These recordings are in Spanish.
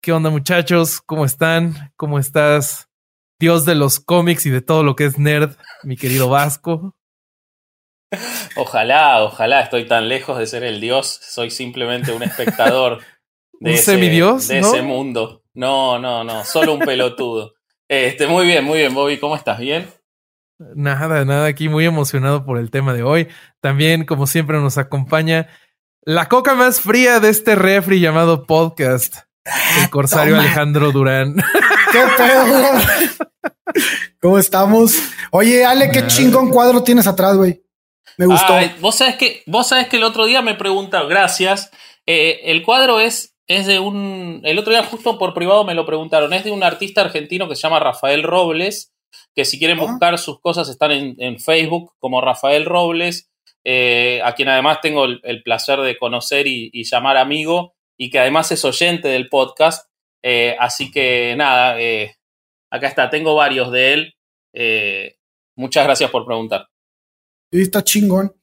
¿Qué onda muchachos? ¿Cómo están? ¿Cómo estás? Dios de los cómics y de todo lo que es nerd, mi querido Vasco. Ojalá, ojalá, estoy tan lejos de ser el dios, soy simplemente un espectador de, ese, de ese mundo. No, no, no, solo un pelotudo. Este, muy bien, muy bien, Bobby, ¿cómo estás? ¿Bien? Nada, nada, aquí muy emocionado por el tema de hoy. También, como siempre, nos acompaña la coca más fría de este refri llamado podcast, el ah, corsario Alejandro Durán. ¿Qué pedo? ¿Cómo estamos? Oye, Ale, qué chingón cuadro tienes atrás, güey. Me gustó. vos sabes que, vos sabes que el otro día me preguntaron, gracias. Eh, el cuadro es es de un. El otro día, justo por privado, me lo preguntaron. Es de un artista argentino que se llama Rafael Robles. Que si quieren ah. buscar sus cosas, están en, Facebook como Rafael Robles. Eh, a quien además tengo el, placer de conocer y, llamar amigo. Y que además es oyente del podcast. Eh, así que nada, eh, acá está. Tengo varios de él. muchas gracias por preguntar. Sí, está chingón.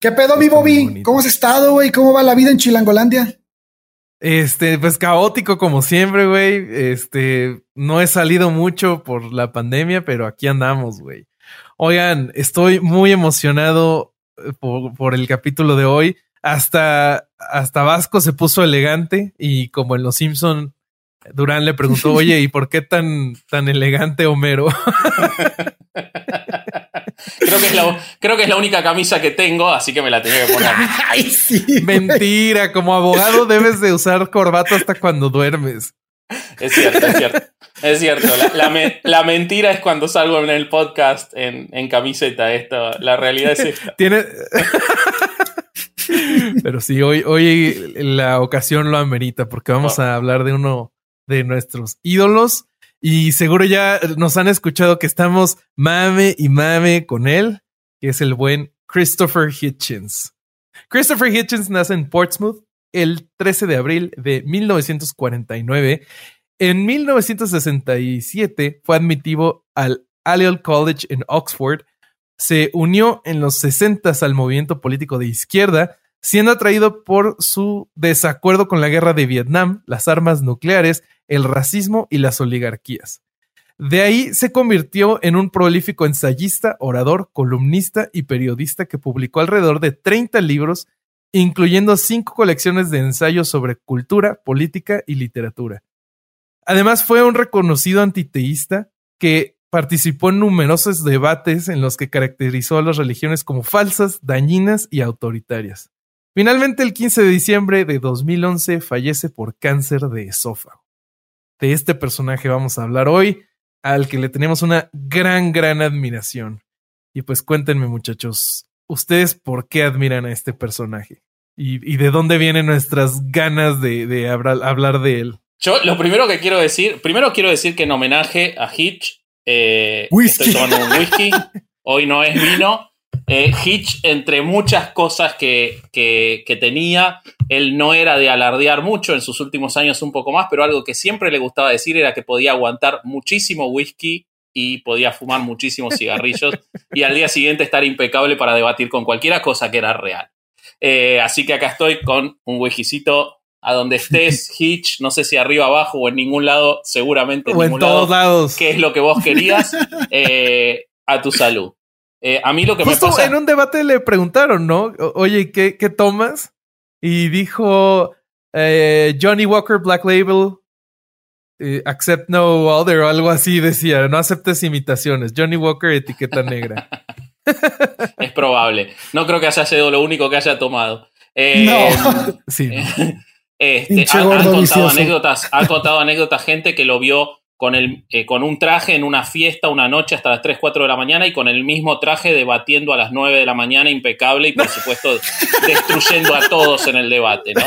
¿Qué pedo, mi Bobby? ¿Cómo has estado, güey? ¿Cómo va la vida en Chilangolandia? Este, pues caótico como siempre, güey. Este, no he salido mucho por la pandemia, pero aquí andamos, güey. Oigan, estoy muy emocionado eh, por, el capítulo de hoy. Hasta, hasta Vasco se puso elegante y como en Los Simpson, Durán le preguntó, oye, ¿y por qué tan, tan elegante Homero? Creo que, es la, creo que es la única camisa que tengo, así que me la tenía que poner. Ay, sí. Mentira, como abogado debes de usar corbata hasta cuando duermes. Es cierto, es cierto. Es cierto. La, mentira es cuando salgo en el podcast en, camiseta. Esto, la realidad es esta. Tiene. Pero sí, hoy, hoy la ocasión lo amerita porque vamos a hablar de uno de nuestros ídolos y seguro ya nos han escuchado que estamos mame y mame con él, que es el buen Christopher Hitchens. Christopher Hitchens nace en Portsmouth el 13 de abril de 1949. En 1967 fue admitido al Allied College en Oxford. Se unió en los 60 al movimiento político de izquierda, siendo atraído por su desacuerdo con la guerra de Vietnam, las armas nucleares el racismo y las oligarquías. De ahí se convirtió en un prolífico ensayista, orador, columnista y periodista que publicó alrededor de 30 libros, incluyendo cinco colecciones de ensayos sobre cultura, política y literatura. Además fue un reconocido antiteísta que participó en numerosos debates en los que caracterizó a las religiones como falsas, dañinas y autoritarias. Finalmente, el 15 de diciembre de 2011 fallece por cáncer de esófago de este personaje vamos a hablar hoy, al que le tenemos una gran, gran admiración. Y pues cuéntenme muchachos, ¿ustedes por qué admiran a este personaje? ¿Y, de dónde vienen nuestras ganas de, hablar, de él? Yo lo primero que quiero decir, primero quiero decir que en homenaje a Hitch, eh, estoy tomando un whisky, hoy no es vino, eh, Hitch, entre muchas cosas que, que, tenía, él no era de alardear mucho, en sus últimos años un poco más, pero algo que siempre le gustaba decir era que podía aguantar muchísimo whisky y podía fumar muchísimos cigarrillos y al día siguiente estar impecable para debatir con cualquiera cosa que era real. Eh, así que acá estoy con un whiskycito a donde estés, Hitch, no sé si arriba, abajo o en ningún lado, seguramente en, en todos lados. ¿Qué es lo que vos querías? Eh, a tu salud. Eh, a mí lo que me pasa... en un debate le preguntaron, ¿no? Oye, ¿qué, tomas? Y dijo eh, Johnny Walker Black Label, eh, accept no other o algo así decía, no aceptes imitaciones. Johnny Walker etiqueta negra. es probable. No creo que haya sido lo único que haya tomado. no. sí. Este, contado anécdotas, ha contado anécdotas gente que lo vio con, el, eh, con un traje en una fiesta una noche hasta las 3, 4 de la mañana y con el mismo traje debatiendo a las 9 de la mañana impecable y por supuesto destruyendo a todos en el debate, ¿no?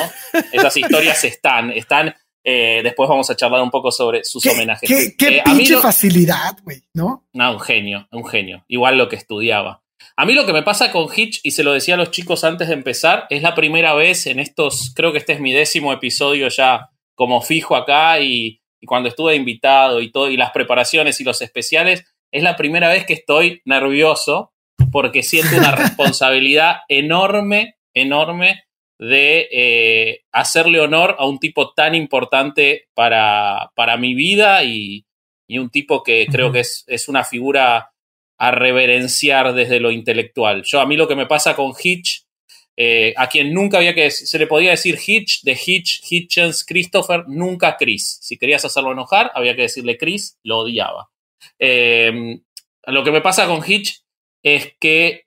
Esas historias están, están Eh, después vamos a charlar un poco sobre sus homenajes. Qué, qué pinche facilidad, güey, ¿no? No, un genio, un genio. Igual lo que estudiaba. A mí lo que me pasa con Hitch, y se lo decía a los chicos antes de empezar, es la primera vez en estos, creo que este es mi décimo episodio ya como fijo acá y, y cuando estuve invitado y todo, y las preparaciones y los especiales, es la primera vez que estoy nervioso porque siento una responsabilidad enorme, enorme de eh, hacerle honor a un tipo tan importante para, para mi vida y, un tipo que creo que es, es, una figura a reverenciar desde lo intelectual. Yo a mí lo que me pasa con Hitch, eh, a quien nunca había que se le podía decir Hitch, de Hitch, Hitchens, Christopher, nunca Chris. Si querías hacerlo enojar, había que decirle Chris, lo odiaba. Eh, lo que me pasa con Hitch es que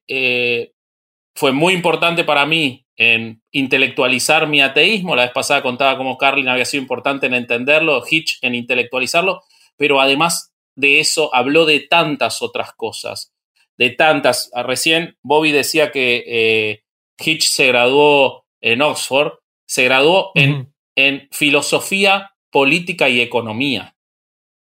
fue muy importante para mí en intelectualizar mi ateísmo. La vez pasada contaba cómo Carlin había sido importante en entenderlo, Hitch en intelectualizarlo, pero además de eso habló de tantas otras cosas, de tantas. Recién Bobby decía que eh, Hitch se graduó en Oxford, se graduó en, en filosofía, política y economía.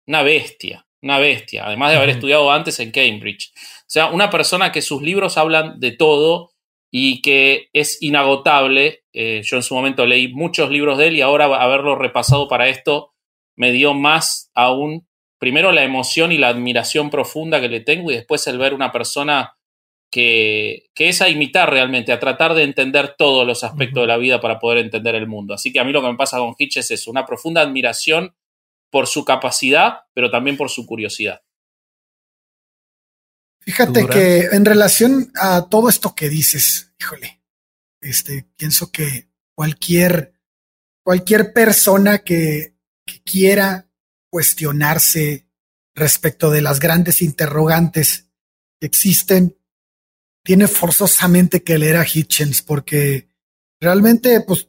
Una bestia, una bestia, además de haber estudiado antes en Cambridge. O sea, una persona que sus libros hablan de todo y que es inagotable. Eh, yo en su momento leí muchos libros de él y ahora haberlo repasado para esto me dio más aún, primero la emoción y la admiración profunda que le tengo y después el ver una persona que, que es a imitar realmente, a tratar de entender todos los aspectos de la vida para poder entender el mundo. Así que a mí lo que me pasa con Hitch es eso, una profunda admiración por su capacidad, pero también por su curiosidad. Fíjate que en relación a todo esto que dices, híjole, este, pienso que cualquier, cualquier persona que, que quiera cuestionarse respecto de las grandes interrogantes que existen, tiene forzosamente que leer a Hitchens porque realmente, pues,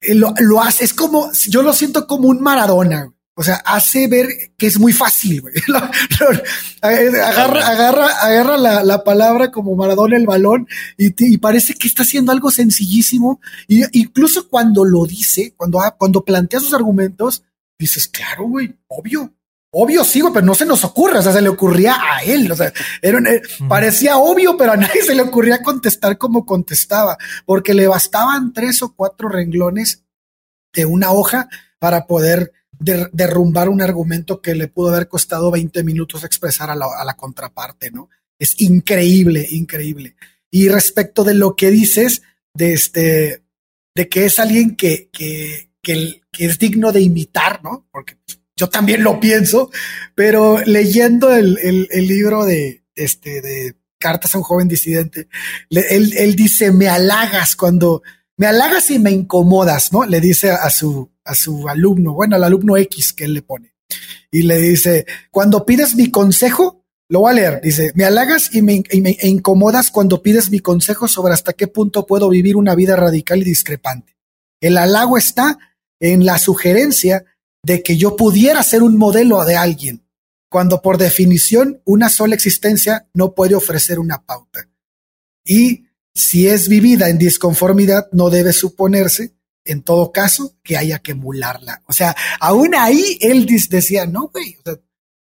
lo, lo hace, es como, yo lo siento como un Maradona. O sea, hace ver que es muy fácil, güey. agarra, agarra, agarra la, la, palabra como Maradona el balón y, y, parece que está haciendo algo sencillísimo. Y incluso cuando lo dice, cuando, cuando plantea sus argumentos, dices, claro, güey, obvio. Obvio sí, güey, pero no se nos ocurre, o sea, se le ocurría a él, o sea, era, eh, parecía obvio, pero a nadie se le ocurría contestar como contestaba, porque le bastaban tres o cuatro renglones de una hoja para poder derrumbar un argumento que le pudo haber costado 20 minutos expresar a la, contraparte, ¿no? Es increíble, increíble. Y respecto de lo que dices, de este, de que es alguien que, que, que, es digno de imitar, ¿no? Porque yo también lo pienso, pero leyendo el, el, libro de, este, de Cartas a un joven disidente, él, él dice, me halagas cuando, me halagas y me incomodas, ¿no? Le dice a su, a su alumno, bueno, al alumno X que él le pone. Y le dice, cuando pides mi consejo, lo voy a leer, dice, me halagas y me, e incomodas cuando pides mi consejo sobre hasta qué punto puedo vivir una vida radical y discrepante. El halago está en la sugerencia de que yo pudiera ser un modelo de alguien, cuando por definición una sola existencia no puede ofrecer una pauta. Y si es vivida en disconformidad, no debe suponerse en todo caso, que haya que emularla. O sea, aún ahí él decía, no, güey,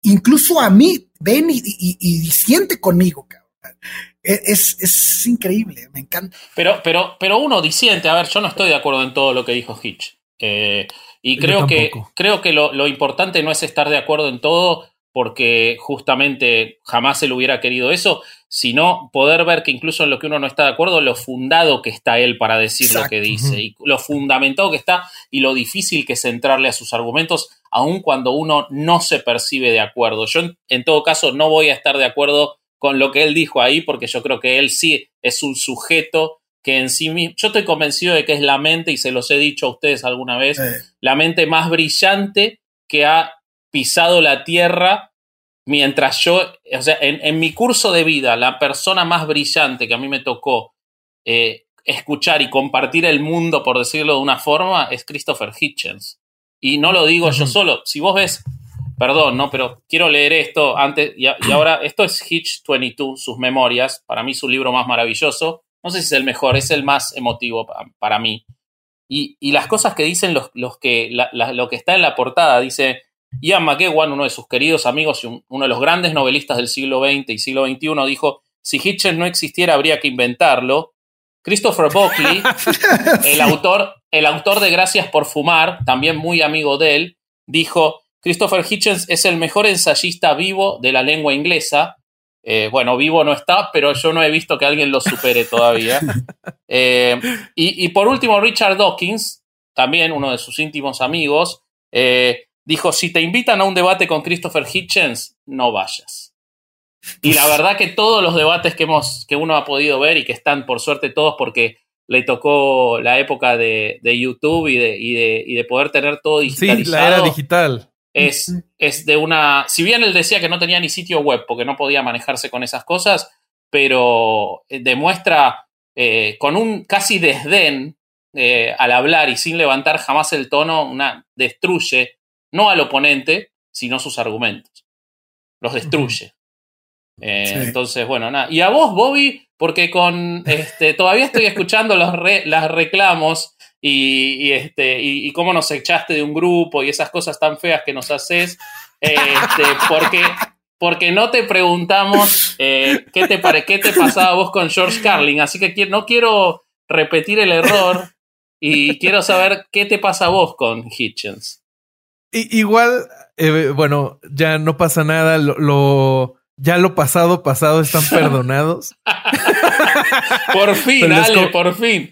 incluso a mí, ven y, y, siente conmigo, cabrón. E, es, es, increíble, me encanta. Pero, pero, pero uno disiente, a ver, yo no estoy de acuerdo en todo lo que dijo Hitch. Eh, y creo que, creo que lo, lo, importante no es estar de acuerdo en todo, porque justamente jamás él hubiera querido eso, sino poder ver que incluso en lo que uno no está de acuerdo, lo fundado que está él para decir lo que dice, y lo fundamentado que está y lo difícil que es entrarle a sus argumentos, aun cuando uno no se percibe de acuerdo. Yo en, todo caso no voy a estar de acuerdo con lo que él dijo ahí, porque yo creo que él sí es un sujeto que en sí mismo, yo estoy convencido de que es la mente, y se los he dicho a ustedes alguna vez, la mente más brillante que ha pisado la tierra mientras yo, o sea, en, mi curso de vida, la persona más brillante que a mí me tocó eh, escuchar y compartir el mundo, por decirlo de una forma, es Christopher Hitchens. Y no lo digo yo solo. Si vos ves, perdón, ¿no? Pero quiero leer esto antes, y, ahora, esto es Hitch 22, sus memorias, para mí su libro más maravilloso. No sé si es el mejor, es el más emotivo para, para mí. y, las cosas que dicen los, los que, lo que está en la portada. Dice Ian McEwan, uno de sus queridos amigos y uno de los grandes novelistas del siglo XX y siglo XXI, dijo, si Hitchens no existiera habría que inventarlo. Christopher Buckley, el autor, el autor de Gracias por Fumar, también muy amigo de él, dijo, Christopher Hitchens es el mejor ensayista vivo de la lengua inglesa. Eh, bueno, vivo no está, pero yo no he visto que alguien lo supere todavía. Eh, y, por último, Richard Dawkins, también uno de sus íntimos amigos, eh, dijo, si te invitan a un debate con Christopher Hitchens, no vayas. Y la verdad que todos los debates que, hemos, que uno ha podido ver y que están por suerte todos porque le tocó la época de, YouTube y de, y, de, poder tener todo digitalizado. Sí, la era digital. Es, es de una. Si bien él decía que no tenía ni sitio web porque no podía manejarse con esas cosas, pero eh, demuestra eh, con un casi desdén eh, al hablar y sin levantar jamás el tono, una, destruye no al oponente, sino sus argumentos. Los destruye. Entonces, bueno, nada. Y a vos, Bobby, porque con este, todavía estoy escuchando los las reclamos y, este, y, cómo nos echaste de un grupo y esas cosas tan feas que nos haces, este, porque, porque no te preguntamos eh, qué, te qué te pasaba vos con George Carlin, así que no quiero repetir el error y quiero saber qué te pasa a vos con Hitchens. igual, eh, bueno, ya no pasa nada, lo ya lo pasado, pasado están perdonados. por fin, Ale, por fin.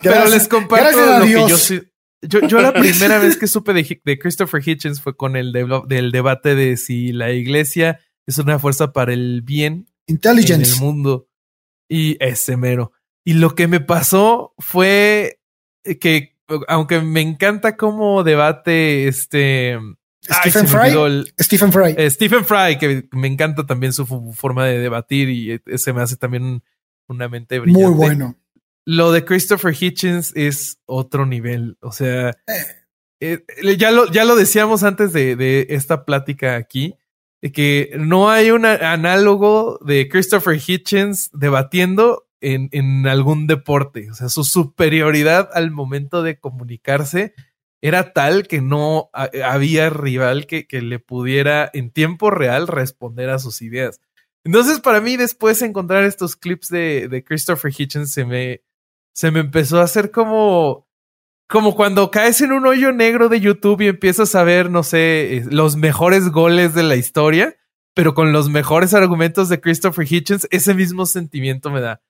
Pero les comparto lo que yo Yo, yo la primera vez que supe de, Christopher Hitchens fue con el del debate de si la iglesia es una fuerza para el bien en el mundo. Y ese mero. Y lo que me pasó fue que, aunque me encanta cómo debate este Stephen Fry. Stephen Fry. Eh, Stephen Fry, que me encanta también su forma de debatir y e, se me hace también una mente brillante. Muy bueno. Lo de Christopher Hitchens es otro nivel. O sea, eh, ya, lo, ya lo decíamos antes de, esta plática aquí, que no hay un análogo de Christopher Hitchens debatiendo en, en algún deporte. O sea, su superioridad al momento de comunicarse era tal que no había rival que, que, le pudiera en tiempo real responder a sus ideas. Entonces, para mí, después de encontrar estos clips de, de Christopher Hitchens, se me, se me empezó a hacer como, como cuando caes en un hoyo negro de YouTube y empiezas a ver, no sé, eh, los mejores goles de la historia, pero con los mejores argumentos de Christopher Hitchens, ese mismo sentimiento me da.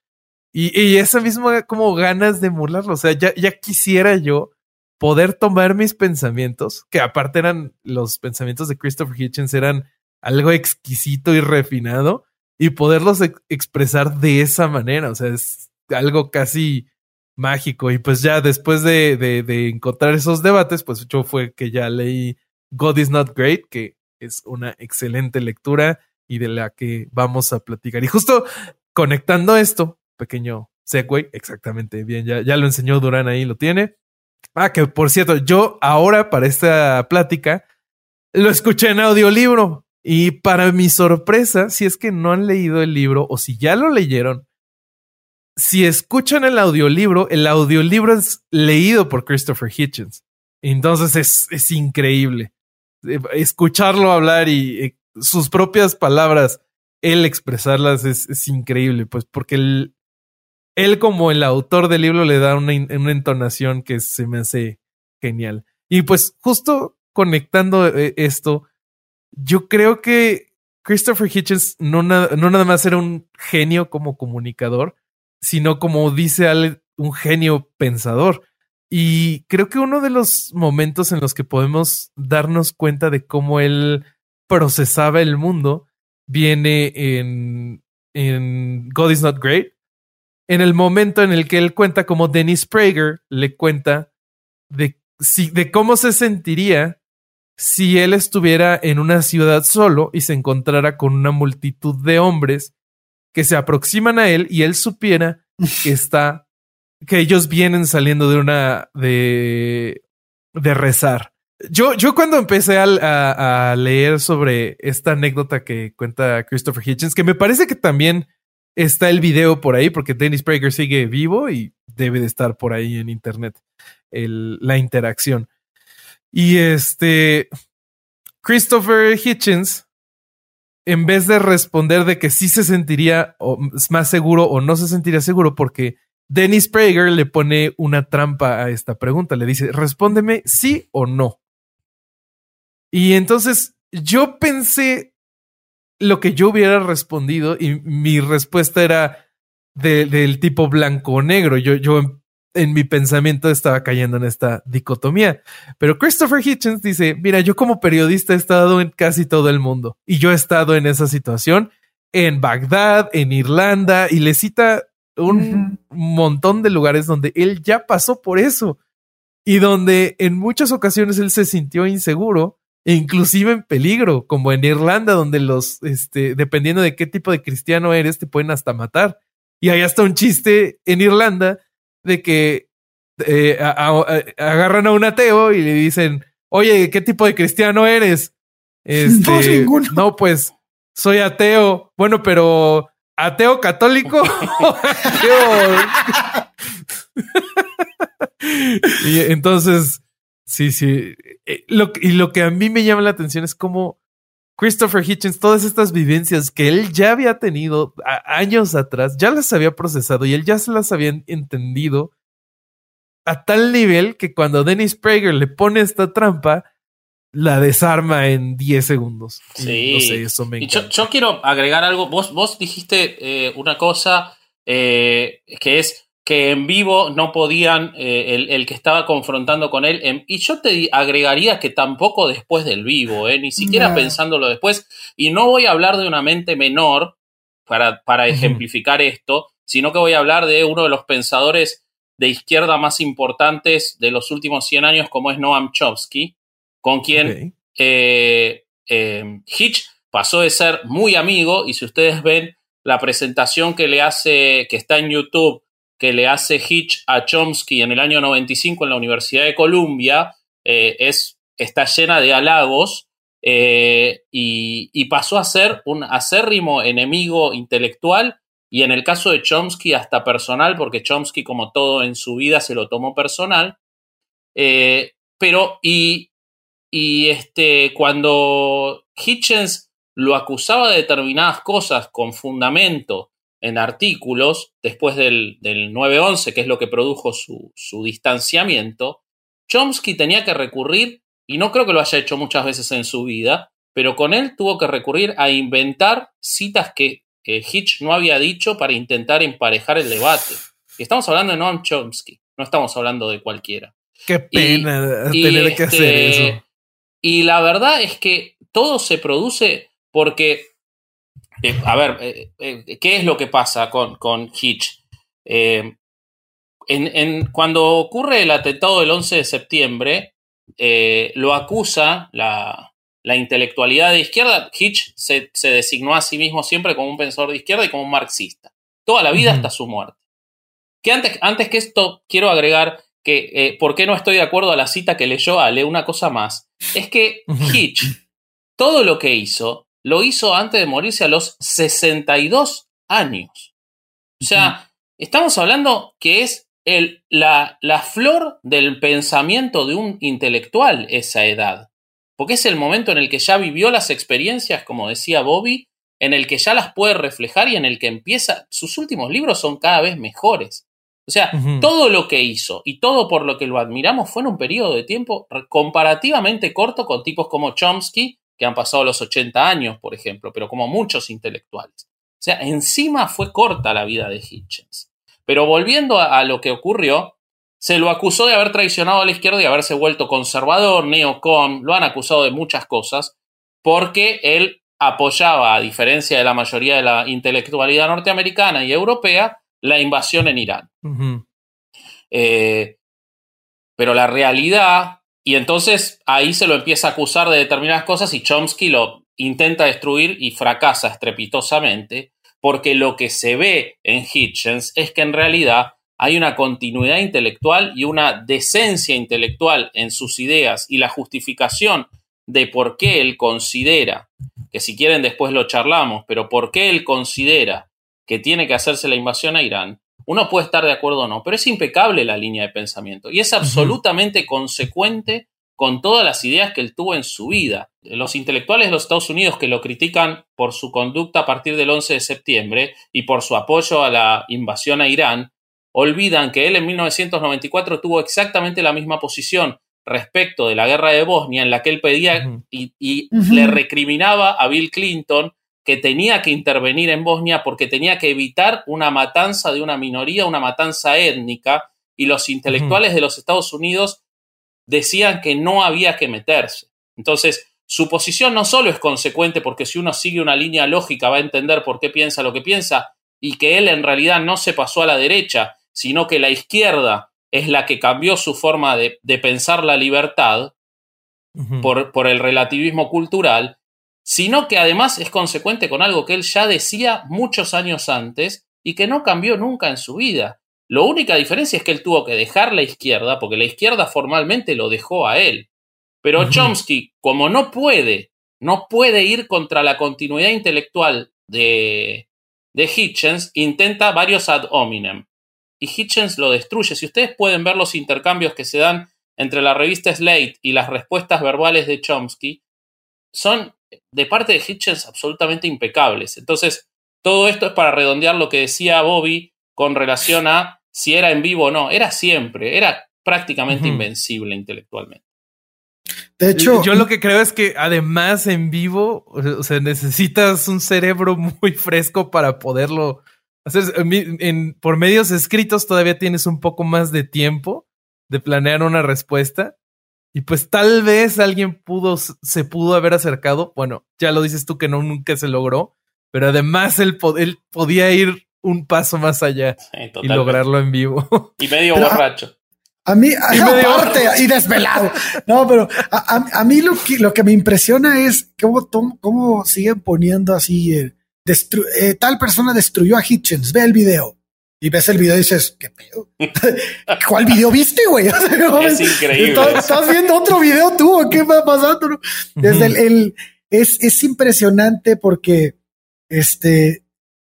Y, y esa misma como ganas de emularlo. O sea, ya, ya quisiera yo poder tomar mis pensamientos, que aparte eran los pensamientos de Christopher Hitchens, eran algo exquisito y refinado, y poderlos expresar de esa manera. O sea, es algo casi mágico. Y pues ya después de, de, encontrar esos debates, pues yo fue que ya leí God is Not Great, que es una excelente lectura y de la que vamos a platicar. Y justo conectando esto, pequeño segue, exactamente bien, ya, ya lo enseñó Durán ahí, lo tiene. Ah, que por cierto, yo ahora para esta plática lo escuché en audiolibro y para mi sorpresa, si es que no han leído el libro o si ya lo leyeron, si escuchan el audiolibro, el audiolibro es leído por Christopher Hitchens. Entonces es, es increíble eh, escucharlo hablar y eh, sus propias palabras, él expresarlas es, es increíble, pues porque el, él como el autor del libro le da una, entonación que se me hace genial. Y pues justo conectando eh, esto, yo creo que Christopher Hitchens no, no nada más era un genio como comunicador, sino como dice Ale, un genio pensador. Y creo que uno de los momentos en los que podemos darnos cuenta de cómo él procesaba el mundo viene en, en God is Not Great, en el momento en el que él cuenta como Dennis Prager le cuenta de, si, de cómo se sentiría si él estuviera en una ciudad solo y se encontrara con una multitud de hombres que se aproximan a él y él supiera que está, que ellos vienen saliendo de una, de, de rezar. Yo, yo cuando empecé a, a leer sobre esta anécdota que cuenta Christopher Hitchens, que me parece que también está el video por ahí porque Dennis Prager sigue vivo y debe de estar por ahí en internet. la interacción. Y este, Christopher Hitchens, en vez de responder de que sí se sentiría más seguro o no se sentiría seguro, porque Dennis Prager le pone una trampa a esta pregunta, le dice, respóndeme sí o no. Y entonces yo pensé lo que yo hubiera respondido y mi respuesta era del tipo blanco o negro. Yo, yo en mi pensamiento estaba cayendo en esta dicotomía. Pero Christopher Hitchens dice, mira, yo como periodista he estado en casi todo el mundo y yo he estado en esa situación en Bagdad, en Irlanda y le cita un montón de lugares donde él ya pasó por eso y donde en muchas ocasiones él se sintió inseguro e inclusive en peligro, como en Irlanda donde los, este, dependiendo de qué tipo de cristiano eres, te pueden hasta matar. Y hay hasta un chiste en Irlanda de que eh, agarran a un ateo y le dicen, oye, ¿qué tipo de cristiano eres? Este, no, pues soy ateo. Bueno, pero ateo católico y entonces, sí, sí. Eh, lo, y lo que a mí me llama la atención es cómo Christopher Hitchens, todas estas vivencias que él ya había tenido años atrás, ya las había procesado y él ya se las había entendido a tal nivel que cuando Dennis Prager le pone esta trampa, la desarma en 10 segundos. Sí. eso me yo, quiero agregar algo. Vos, vos dijiste eh, una cosa eh, que es que en vivo no podían, eh, el, que estaba confrontando con él, y yo te agregaría que tampoco después del vivo, ni siquiera pensándolo después, y no voy a hablar de una mente menor para, para ejemplificar esto, sino que voy a hablar de uno de los pensadores de izquierda más importantes de los últimos 100 años, como es Noam Chomsky, con quien eh, eh, Hitch pasó de ser muy amigo y si ustedes ven la presentación que le hace, que está en YouTube, que le hace Hitch a Chomsky en el año 95 en la Universidad de Columbia, eh, es, está llena de halagos y, y, pasó a ser un acérrimo enemigo intelectual y en el caso de Chomsky hasta personal, porque Chomsky como todo en su vida se lo tomó personal. pero, y y este, cuando Hitchens lo acusaba de determinadas cosas con fundamento en artículos, después del, del 9-11, que es lo que produjo su, su distanciamiento, Chomsky tenía que recurrir, y no creo que lo haya hecho muchas veces en su vida, pero con él tuvo que recurrir a inventar citas que, Hitch no había dicho para intentar emparejar el debate. Y estamos hablando de Noam Chomsky, no estamos hablando de cualquiera. Qué pena tener que hacer este, eso. Y la verdad es que todo se produce porque, eh, a ver, eh, eh, ¿qué es lo que pasa con, con Hitch? en, cuando ocurre el atentado del 11 de septiembre, lo acusa la, la, intelectualidad de izquierda. Hitch se, se, designó a sí mismo siempre como un pensador de izquierda y como un marxista. Toda la vida hasta su muerte. Que antes, antes que esto, quiero agregar que eh, por qué no estoy de acuerdo a la cita que leyó Ale, una cosa más, es que Hitch, todo lo que hizo, lo hizo antes de morirse a los 62 años. O sea, estamos hablando que es el, la, la flor del pensamiento de un intelectual esa edad, porque es el momento en el que ya vivió las experiencias, como decía Bobby, en el que ya las puede reflejar y en el que empieza, sus últimos libros son cada vez mejores. O sea, todo lo que hizo y todo por lo que lo admiramos fue en un periodo de tiempo comparativamente corto con tipos como Chomsky, que han pasado los 80 años, por ejemplo, pero como muchos intelectuales. O sea, encima fue corta la vida de Hitchens. Pero volviendo a, lo que ocurrió, se lo acusó de haber traicionado a la izquierda y haberse vuelto conservador, neocon, lo han acusado de muchas cosas, porque él apoyaba, a diferencia de la mayoría de la intelectualidad norteamericana y europea, la invasión en Irán. Eh, pero la realidad, y entonces ahí se lo empieza a acusar de determinadas cosas y Chomsky lo intenta destruir y fracasa estrepitosamente, porque lo que se ve en Hitchens es que en realidad hay una continuidad intelectual y una decencia intelectual en sus ideas y la justificación de por qué él considera, que si quieren después lo charlamos, pero por qué él considera que tiene que hacerse la invasión a Irán, uno puede estar de acuerdo o no, pero es impecable la línea de pensamiento y es absolutamente consecuente con todas las ideas que él tuvo en su vida. Los intelectuales de los Estados Unidos que lo critican por su conducta a partir del 11 de septiembre y por su apoyo a la invasión a Irán, olvidan que él en 1994 tuvo exactamente la misma posición respecto de la guerra de Bosnia, en la que él pedía y, le recriminaba a Bill Clinton que tenía que intervenir en Bosnia porque tenía que evitar una matanza de una minoría, una matanza étnica, y los intelectuales de los Estados Unidos decían que no había que meterse. Entonces, su posición no solo es consecuente porque si uno sigue una línea lógica va a entender por qué piensa lo que piensa y que él en realidad no se pasó a la derecha, sino que la izquierda es la que cambió su forma de, pensar la libertad por, por el relativismo cultural, sino que además es consecuente con algo que él ya decía muchos años antes y que no cambió nunca en su vida, la única diferencia es que él tuvo que dejar la izquierda, porque la izquierda formalmente lo dejó a él. Pero Chomsky, como no puede, no puede ir contra la continuidad intelectual de, de Hitchens, intenta varios ad hominem. Y Hitchens lo destruye. Si ustedes pueden ver los intercambios que se dan entre la revista Slate y las respuestas verbales de Chomsky, son de parte de Hitchens absolutamente impecables. Entonces, todo esto es para redondear lo que decía Bobby con relación a si era en vivo o no, era siempre, era prácticamente invencible intelectualmente. De hecho, yo lo que creo es que además en vivo, o sea, necesitas un cerebro muy fresco para poderlo hacer. En, por medios escritos todavía tienes un poco más de tiempo de planear una respuesta. Y pues tal vez alguien pudo, se pudo haber acercado. Bueno, ya lo dices tú que no, nunca se logró. Pero además él podía ir un paso más allá y lograrlo en vivo. Y medio borracho. A, mí, y, aparte, y desvelado. No, pero a, mí lo que, lo que me impresiona es cómo, cómo siguen poniendo así, eh, eh, tal persona destruyó a Hitchens, ve el video. Y ves el video y dices, ¿qué pedo? ¿Cuál video viste, güey? es increíble. ¿Estás, viendo otro video tú? ¿Qué va pasando? Desde el, es, es impresionante porque este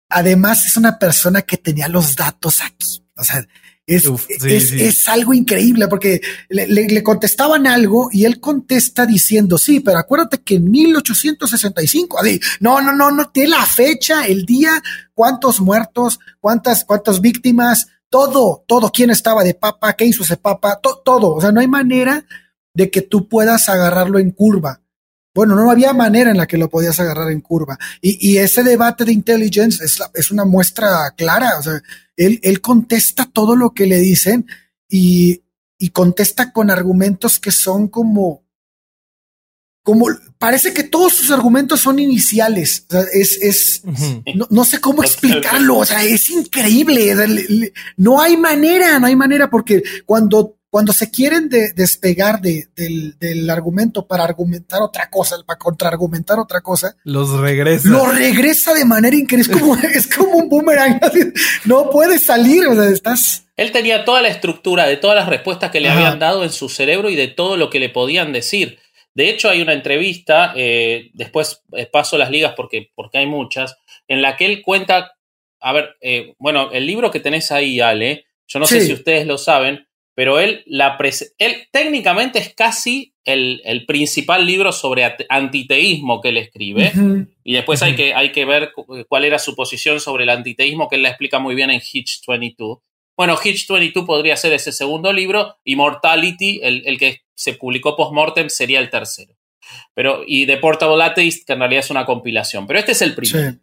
además es una persona que tenía los datos aquí. O sea, es, es, algo increíble porque le, contestaban algo y él contesta diciendo, sí, pero acuérdate que en 1865, así, no, no, no, no, tiene la fecha, el día, cuántos muertos, cuántas, cuántas víctimas, todo, todo, quién estaba de papa, qué hizo ese papa, todo. O sea, no hay manera de que tú puedas agarrarlo en curva. Bueno, no había manera en la que lo podías agarrar en curva. Y, ese debate de intelligence es, una muestra clara. O sea, él, él, contesta todo lo que le dicen y, contesta con argumentos que son como, como, parece que todos sus argumentos son iniciales. O sea, es, es, no, sé cómo explicarlo. O sea, es increíble. No hay manera, no hay manera porque cuando cuando se quieren despegar del, argumento para argumentar otra cosa, para contraargumentar otra cosa, los regresa. Lo regresa de manera increíble. Es como, es como un boomerang. No puede salir. O sea, estás. Él tenía toda la estructura de todas las respuestas que le habían dado en su cerebro y de todo lo que le podían decir. De hecho, hay una entrevista, eh, después eh, paso las ligas porque, porque hay muchas, en la que él cuenta, a ver, eh, bueno, el libro que tenés ahí, Ale, yo no sé si ustedes lo saben, pero él, la él técnicamente es casi el, principal libro sobre antiteísmo que él escribe. Y después hay, que, hay que ver cuál era su posición sobre el antiteísmo, que él la explica muy bien en Hitch 22. Bueno, Hitch 22 podría ser ese segundo libro, y Mortality, el, que se publicó post-mortem, sería el tercero. Pero, y The Portable Atheist, que en realidad es una compilación. Pero este es el primero.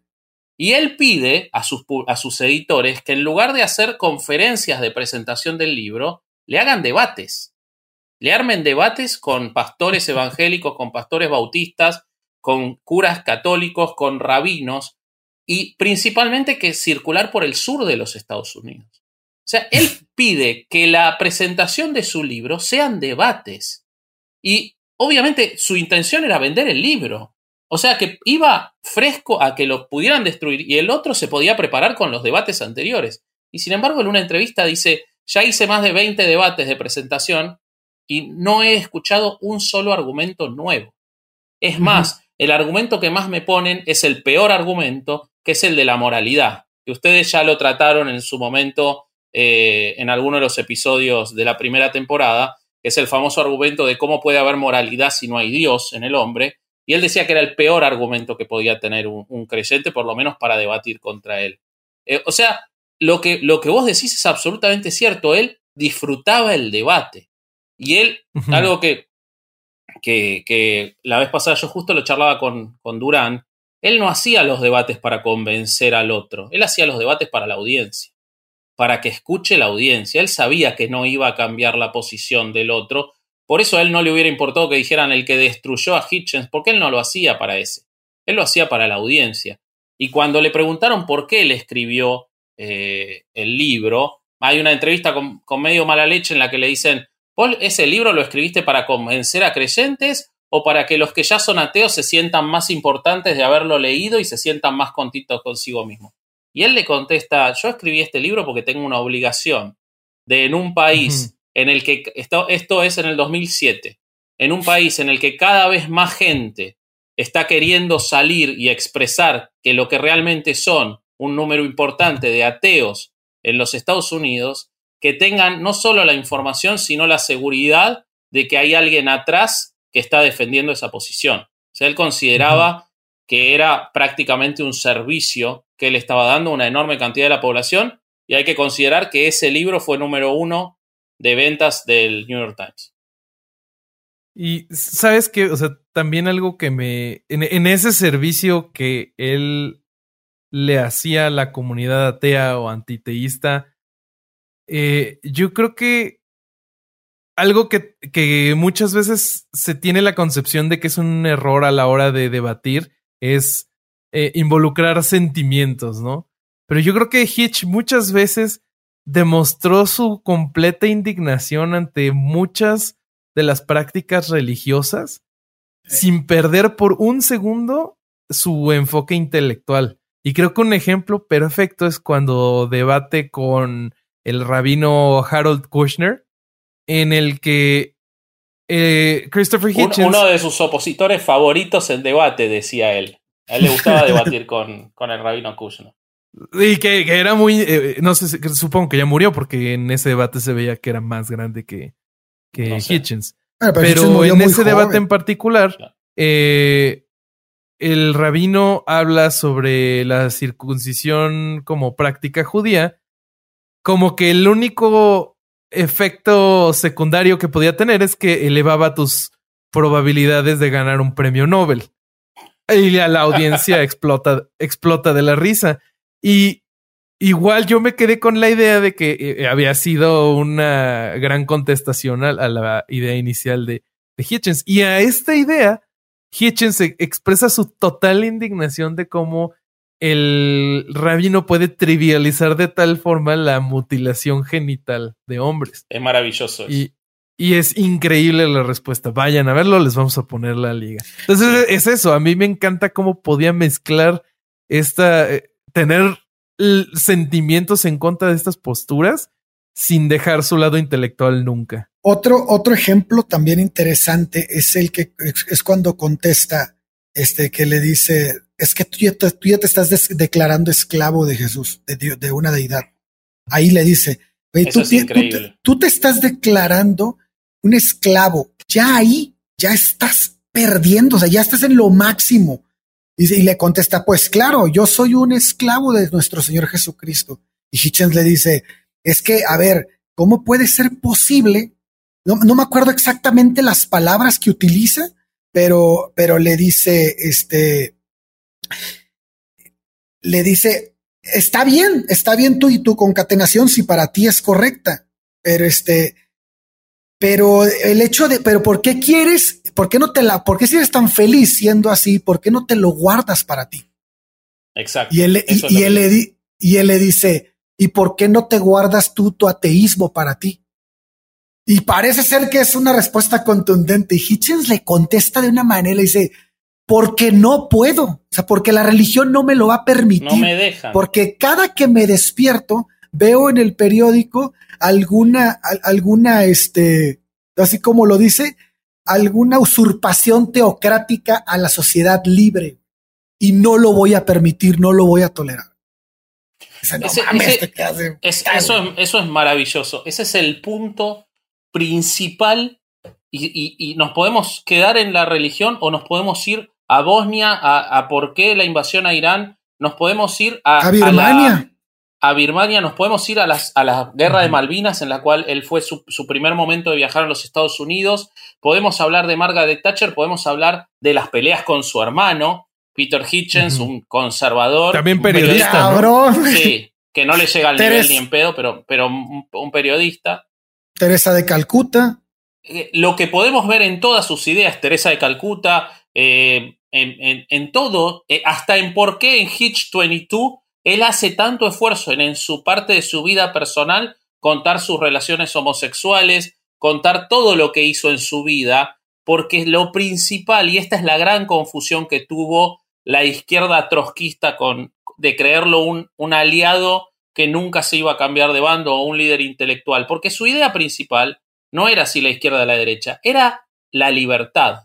Y él pide a sus, a sus editores que en lugar de hacer conferencias de presentación del libro, le hagan debates. Le armen debates con pastores evangélicos, con pastores bautistas, con curas católicos, con rabinos, y principalmente que circular por el sur de los Estados Unidos. O sea, él pide que la presentación de su libro sean debates. Y obviamente su intención era vender el libro. O sea que iba fresco a que lo pudieran destruir y el otro se podía preparar con los debates anteriores. Y sin embargo, en una entrevista dice, ya hice más de 20 debates de presentación y no he escuchado un solo argumento nuevo. Es más, el argumento que más me ponen es el peor argumento, que es el de la moralidad. que ustedes ya lo trataron en su momento eh, en alguno de los episodios de la primera temporada, que es el famoso argumento de cómo puede haber moralidad si no hay Dios en el hombre. Y él decía que era el peor argumento que podía tener un, creyente, por lo menos para debatir contra él. Eh, o sea, lo que, lo que vos decís es absolutamente cierto. Él disfrutaba el debate. Y él, algo que, que, la vez pasada yo justo lo charlaba con, con Durán, él no hacía los debates para convencer al otro, él hacía los debates para la audiencia, para que escuche la audiencia. Él sabía que no iba a cambiar la posición del otro, por eso a él no le hubiera importado que dijeran el que destruyó a Hitchens, porque él no lo hacía para ese, él lo hacía para la audiencia. Y cuando le preguntaron por qué él escribió eh, el libro, hay una entrevista con, medio mala leche en la que le dicen, Paul, ¿ese libro lo escribiste para convencer a creyentes o para que los que ya son ateos se sientan más importantes de haberlo leído y se sientan más contentos consigo mismo? Y él le contesta, yo escribí este libro porque tengo una obligación de en un país en el que, esto, esto es en el 2007, en un país en el que cada vez más gente está queriendo salir y expresar que lo que realmente son un número importante de ateos en los Estados Unidos que tengan no solo la información, sino la seguridad de que hay alguien atrás que está defendiendo esa posición. O sea, él consideraba que era prácticamente un servicio que le estaba dando a una enorme cantidad de la población y hay que considerar que ese libro fue número uno de ventas del New York Times. Y sabes que, o sea, también algo que me, en, en ese servicio que él le hacía a la comunidad atea o antiteísta. Eh, yo creo que algo que, que, muchas veces se tiene la concepción de que es un error a la hora de debatir es eh, involucrar sentimientos, ¿no? Pero yo creo que Hitch muchas veces demostró su completa indignación ante muchas de las prácticas religiosas sin perder por un segundo su enfoque intelectual. Y creo que un ejemplo perfecto es cuando debate con el rabino Harold Kushner, en el que eh, Christopher Hitchens. uno de sus opositores favoritos en debate, decía él. A él le gustaba debatir con, con, el rabino Kushner. Y que, era muy. Eh, no sé, supongo que ya murió porque en ese debate se veía que era más grande que, que Hitchens. Ah, pero, en ese debate en particular, eh, el rabino habla sobre la circuncisión como práctica judía, como que el único efecto secundario que podía tener es que elevaba tus probabilidades de ganar un premio Nobel. Y la audiencia explota, explota de la risa. Y igual yo me quedé con la idea de que eh, había sido una gran contestación a, la idea inicial de, de Hitchens. Y a esta idea Hitchens expresa su total indignación de cómo el rabino puede trivializar de tal forma la mutilación genital de hombres. Es maravilloso. Y, y, es increíble la respuesta. Vayan a verlo, les vamos a poner la liga. Entonces es eso, a mí me encanta cómo podía mezclar esta, eh, tener sentimientos en contra de estas posturas sin dejar su lado intelectual nunca. Otro, otro ejemplo también interesante es el que es cuando contesta, este, que le dice, es que tú ya te, tú ya te estás declarando esclavo de Jesús, de, de una deidad. Ahí le dice, tú, tú, te estás declarando un esclavo. Ya ahí, ya estás perdiendo, o sea, ya estás en lo máximo. Y, y, le contesta, pues claro, yo soy un esclavo de nuestro Señor Jesucristo. Y Hitchens le dice, es que, a ver, ¿cómo puede ser posible no, me acuerdo exactamente las palabras que utiliza, pero, pero le dice, este, le dice, está bien, está bien tú y tu concatenación si para ti es correcta, pero este, pero el hecho de, pero ¿por qué quieres, por qué no te la, por qué si eres tan feliz siendo así, por qué no te lo guardas para ti? Exacto. Y él, y, él le, y él le dice, ¿y por qué no te guardas tú tu ateísmo para ti? Y parece ser que es una respuesta contundente. Y Hitchens le contesta de una manera y dice, porque no puedo. O sea, porque la religión no me lo va a permitir. No me deja. Porque cada que me despierto, veo en el periódico alguna, alguna, este, así como lo dice, alguna usurpación teocrática a la sociedad libre. Y no lo voy a permitir, no lo voy a tolerar. eso, es, maravilloso. Ese es el punto principal y, nos podemos quedar en la religión o nos podemos ir a Bosnia, a, por qué la invasión a Irán, nos podemos ir a, a Birmania. A, Birmania, nos podemos ir a, las, a la guerra de Malvinas, en la cual él fue su, su, primer momento de viajar a los Estados Unidos. Podemos hablar de Margaret Thatcher, podemos hablar de las peleas con su hermano, Peter Hitchens, un conservador. También periodista. Sí, que no le llega al nivel ni en pedo, pero, pero un, periodista. Teresa de Calcuta. Eh, lo que podemos ver en todas sus ideas, Teresa de Calcuta, eh, en, todo, eh, hasta en por qué en Hitch 22 él hace tanto esfuerzo en, en su parte de su vida personal contar sus relaciones homosexuales, contar todo lo que hizo en su vida, porque lo principal, y esta es la gran confusión que tuvo la izquierda trotskista con, de creerlo un, un aliado que nunca se iba a cambiar de bando o un líder intelectual, porque su idea principal no era si la izquierda o la derecha, era la libertad.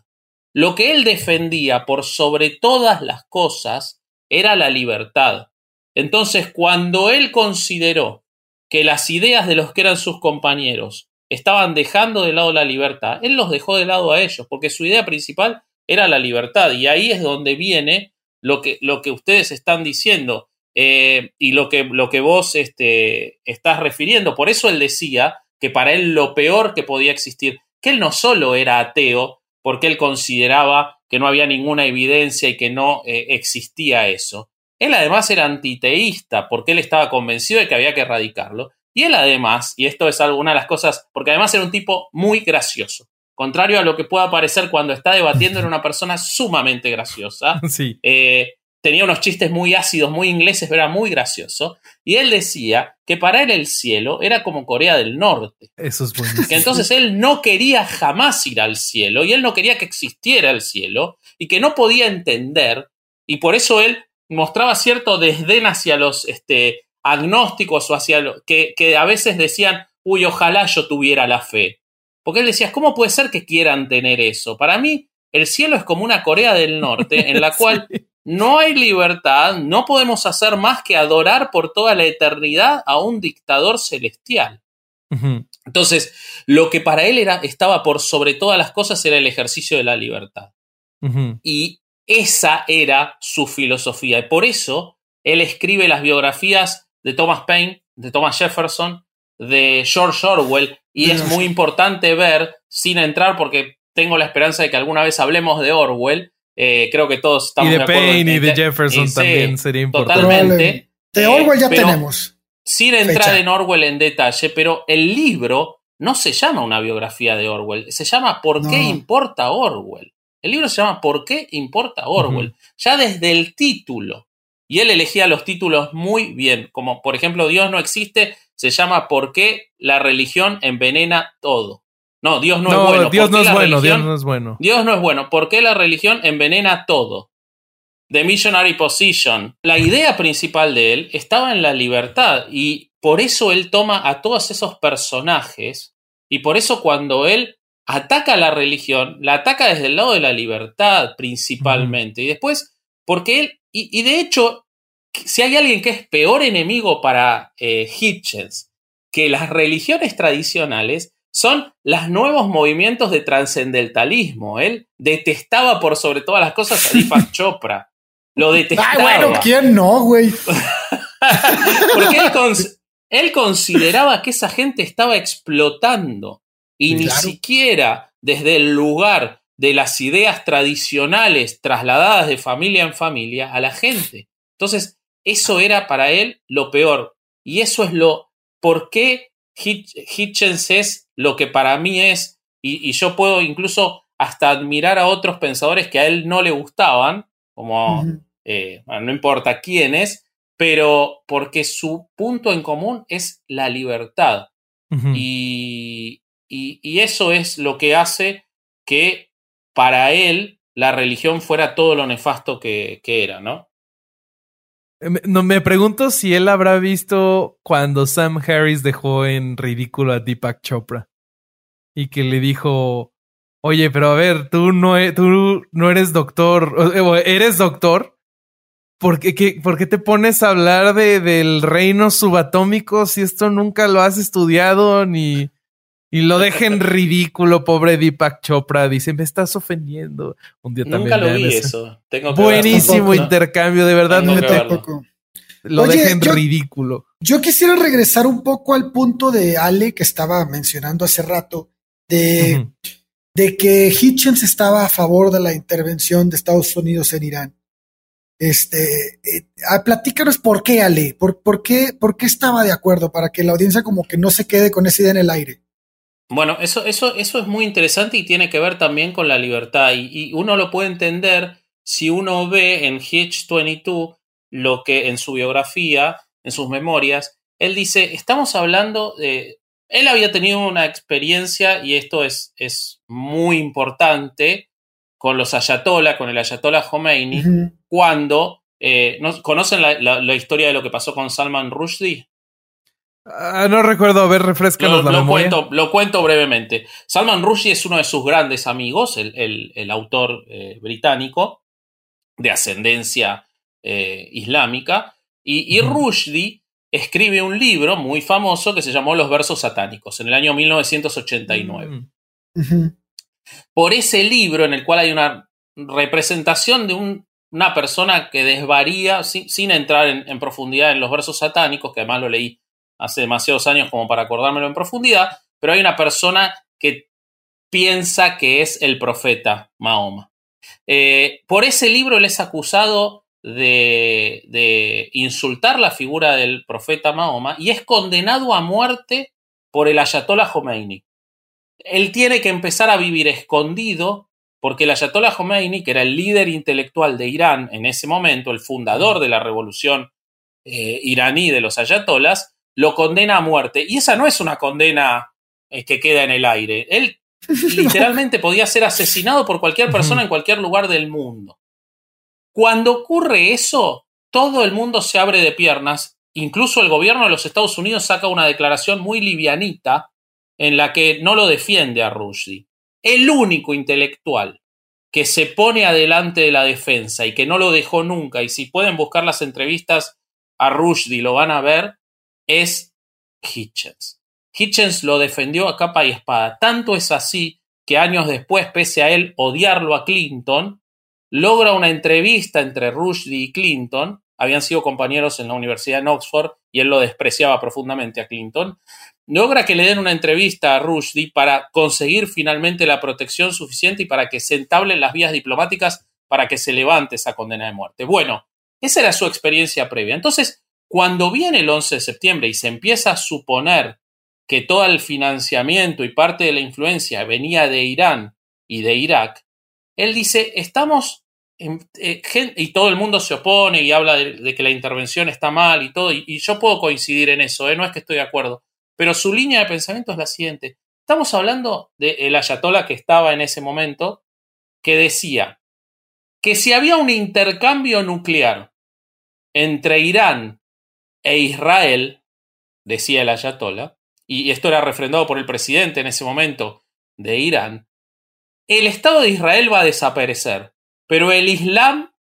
Lo que él defendía por sobre todas las cosas era la libertad. Entonces, cuando él consideró que las ideas de los que eran sus compañeros estaban dejando de lado la libertad, él los dejó de lado a ellos, porque su idea principal era la libertad. Y ahí es donde viene lo que, lo que ustedes están diciendo eh, y lo que, lo que vos este, estás refiriendo. Por eso él decía que para él lo peor que podía existir, que él no solo era ateo, porque él consideraba que no había ninguna evidencia y que no eh, existía eso. Él además era antiteísta, porque él estaba convencido de que había que erradicarlo. Y él además, y esto es alguna de las cosas, porque además era un tipo muy gracioso. Contrario a lo que pueda parecer cuando está debatiendo, era una persona sumamente graciosa. Sí. Eh, tenía unos chistes muy ácidos, muy ingleses, pero era muy gracioso. Y él decía que para él el cielo era como Corea del Norte. Eso es buenísimo. Que entonces él no quería jamás ir al cielo y él no quería que existiera el cielo y que no podía entender. Y por eso él mostraba cierto desdén hacia los este, agnósticos o hacia los que, que a veces decían, uy, ojalá yo tuviera la fe. Porque él decía, ¿cómo puede ser que quieran tener eso? Para mí, el cielo es como una Corea del Norte en la cual no hay libertad, no podemos hacer más que adorar por toda la eternidad a un dictador celestial. Entonces, lo que para él era, estaba por sobre todas las cosas era el ejercicio de la libertad. Y esa era su filosofía. Y por eso él escribe las biografías de Thomas Paine, de Thomas Jefferson, de George Orwell. Y es muy importante ver, sin entrar, porque tengo la esperanza de que alguna vez hablemos de Orwell, eh, creo que todos estamos y de, Payne y de Jefferson también sería importante. Totalmente. De Orwell ya tenemos. Sin entrar en Orwell en detalle, pero el libro no se llama una biografía de Orwell, se llama ¿Por qué importa Orwell? El libro se llama ¿Por qué importa Orwell? Ya desde el título. Y él elegía los títulos muy bien, como por ejemplo Dios no existe, se llama ¿Por qué la religión envenena todo? No, Dios no, es bueno. Dios no es bueno, Dios no es bueno. Dios no es bueno. ¿Por qué la religión envenena todo? The Missionary Position. La idea principal de él estaba en la libertad y por eso él toma a todos esos personajes y por eso cuando él ataca a la religión, la ataca desde el lado de la libertad principalmente. Y después, porque él, y, de hecho, si hay alguien que es peor enemigo para eh, Hitchens que las religiones tradicionales, son los nuevos movimientos de trascendentalismo. Él detestaba por sobre todas las cosas a Deepak Chopra. Lo detestaba. Ah, bueno, ¿quién no, güey? Porque él, consideraba que esa gente estaba explotando y ni siquiera desde el lugar de las ideas tradicionales trasladadas de familia en familia a la gente. Entonces, eso era para él lo peor. Y eso es lo por qué Hitchens es lo que para mí es, y, yo puedo incluso hasta admirar a otros pensadores que a él no le gustaban, como eh, no importa quiénes, pero porque su punto en común es la libertad. y, y, eso es lo que hace que para él la religión fuera todo lo nefasto que, que era, ¿no? No, me pregunto si él habrá visto cuando Sam Harris dejó en ridículo a Deepak Chopra y que le dijo, oye, pero a ver, tú no, e, tú no eres doctor, eres doctor, ¿por qué, por qué te pones a hablar de, del reino subatómico si esto nunca lo has estudiado ni... Y lo dejen ridículo, pobre Deepak Chopra. Dice, me estás ofendiendo. Un día Nunca lo vi eso. Buenísimo intercambio, de verdad. lo dejen ridículo. Yo quisiera regresar un poco al punto de Ale que estaba mencionando hace rato, de, de que Hitchens estaba a favor de la intervención de Estados Unidos en Irán. Este, eh, platícanos por qué, Ale, por, por, qué, por qué estaba de acuerdo para que la audiencia como que no se quede con esa idea en el aire. Bueno, eso, eso, eso es muy interesante y tiene que ver también con la libertad. Y, uno lo puede entender si uno ve en Hitch 22 lo que en su biografía, en sus memorias, él dice, estamos hablando de... Él había tenido una experiencia, y esto es, es muy importante, con los ayatollah, con el ayatollah Khomeini, cuando... Eh, ¿Conocen la, historia de lo que pasó con Salman Rushdie? Ah, no recuerdo, a ver, refrescanos lo, la Cuento, lo cuento brevemente. Salman Rushdie es uno de sus grandes amigos, el, autor eh, británico de ascendencia eh, islámica, y, Rushdie escribe un libro muy famoso que se llamó Los versos satánicos en el año 1989. Mm. Por ese libro, en el cual hay una representación de una persona que desvaría, sin, entrar en profundidad en los versos satánicos, que además lo leí hace demasiados años como para acordármelo en profundidad, pero hay una persona que piensa que es el profeta Mahoma. Eh, por ese libro él es acusado de, de, insultar la figura del profeta Mahoma y es condenado a muerte por el Ayatollah Khomeini. Él tiene que empezar a vivir escondido porque el Ayatollah Khomeini, que era el líder intelectual de Irán en ese momento, el fundador de la revolución eh, iraní de los ayatollahs, lo condena a muerte. Y esa no es una condena eh, que queda en el aire. Él literalmente podía ser asesinado por cualquier persona en cualquier lugar del mundo. Cuando ocurre eso, todo el mundo se abre de piernas. Incluso el gobierno de los Estados Unidos saca una declaración muy livianita en la que no lo defiende a Rushdie. El único intelectual que se pone adelante de la defensa y que no lo dejó nunca, y si pueden buscar las entrevistas a Rushdie lo van a ver, es Hitchens. Hitchens lo defendió a capa y espada. Tanto es así que años después, pese a él odiarlo a Clinton, logra una entrevista entre Rushdie y Clinton. Habían sido compañeros en la Universidad en Oxford y él lo despreciaba profundamente a Clinton. Logra que le den una entrevista a Rushdie para conseguir finalmente la protección suficiente y para que se entablen las vías diplomáticas para que se levante esa condena de muerte. Bueno, esa era su experiencia previa. Entonces, cuando viene el 11 de septiembre y se empieza a suponer que todo el financiamiento y parte de la influencia venía de Irán y de Irak, él dice, estamos, eh, y todo el mundo se opone y habla de, que la intervención está mal y todo, y, yo puedo coincidir en eso, ¿eh? no es que estoy de acuerdo, pero su línea de pensamiento es la siguiente. Estamos hablando del ayatollah que estaba en ese momento, que decía que si había un intercambio nuclear entre Irán e Israel, decía el ayatollah, y esto era refrendado por el presidente en ese momento de Irán, el Estado de Israel va a desaparecer, pero el Islam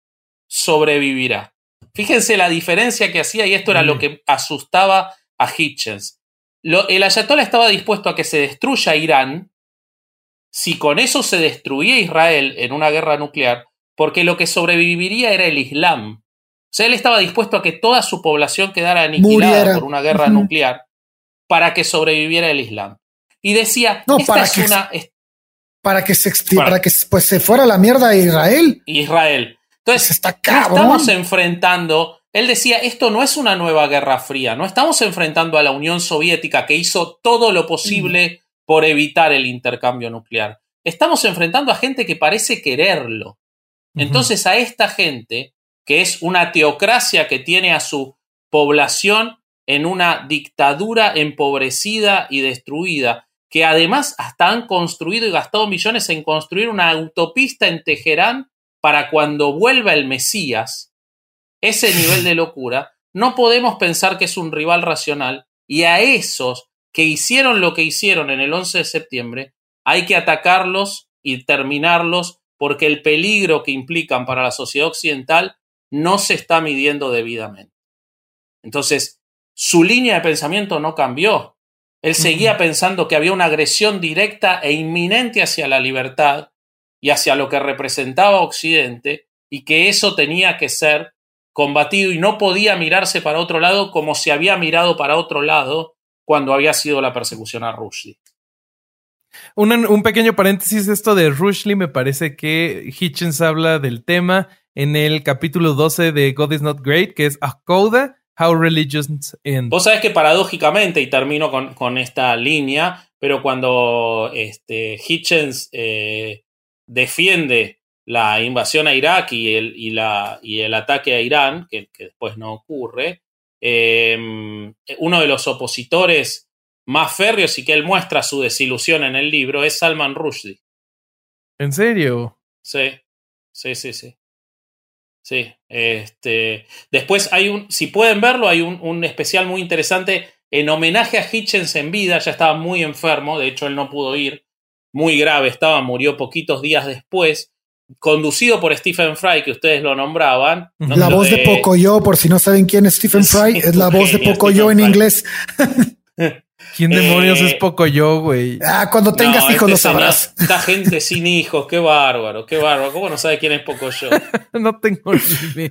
sobrevivirá. Fíjense la diferencia que hacía y esto era lo que asustaba a Hitchens. el ayatollah estaba dispuesto a que se destruya Irán si con eso se destruía Israel en una guerra nuclear, porque lo que sobreviviría era el Islam. O sea, él estaba dispuesto a que toda su población quedara aniquilada por una guerra nuclear para que sobreviviera el Islam. Y decía, no, para que, una, para que se para, que pues se fuera la mierda a Israel. Israel. Entonces, está estamos enfrentando, él decía, esto no es una nueva guerra fría, no estamos enfrentando a la Unión Soviética que hizo todo lo posible por evitar el intercambio nuclear. Estamos enfrentando a gente que parece quererlo. Entonces, a esta gente que es una teocracia que tiene a su población en una dictadura empobrecida y destruida, que además hasta han construido y gastado millones en construir una autopista en Teherán para cuando vuelva el Mesías, ese nivel de locura, no podemos pensar que es un rival racional y a esos que hicieron lo que hicieron en el 11 de septiembre, hay que atacarlos y terminarlos porque el peligro que implican para la sociedad occidental no se está midiendo debidamente. Entonces, su línea de pensamiento no cambió. Él seguía pensando que había una agresión directa e inminente hacia la libertad y hacia lo que representaba Occidente y que eso tenía que ser combatido y no podía mirarse para otro lado como se había mirado para otro lado cuando había sido la persecución a Rushdie. Un, pequeño paréntesis, esto de Rushdie me parece que Hitchens habla del tema en el capítulo 12 de God is Not Great, que es Akoda, How Religions End. Vos sabés que paradójicamente, y termino con, esta línea, pero cuando este, Hitchens eh, defiende la invasión a Irak y el, y la, y el ataque a Irán, que, después no ocurre, em, uno de los opositores más férreos y que él muestra su desilusión en el libro es Salman Rushdie. ¿En serio? Sí, sí, sí, sí. Sí, este. Después hay un, si pueden verlo, hay un, un especial muy interesante en homenaje a Hitchens en vida, ya estaba muy enfermo, de hecho él no pudo ir, muy grave estaba, murió poquitos días después, conducido por Stephen Fry, que ustedes lo nombraban. La voz de Pocoyo, por si no saben quién es Stephen Fry, es la voz de Pocoyo en inglés. ¿Quién demonios es Pocoyo, güey? Ah, cuando tengas hijos este lo sabrás. Esta gente sin hijos, qué bárbaro, qué bárbaro. ¿Cómo no sabe quién es Pocoyo? no tengo ni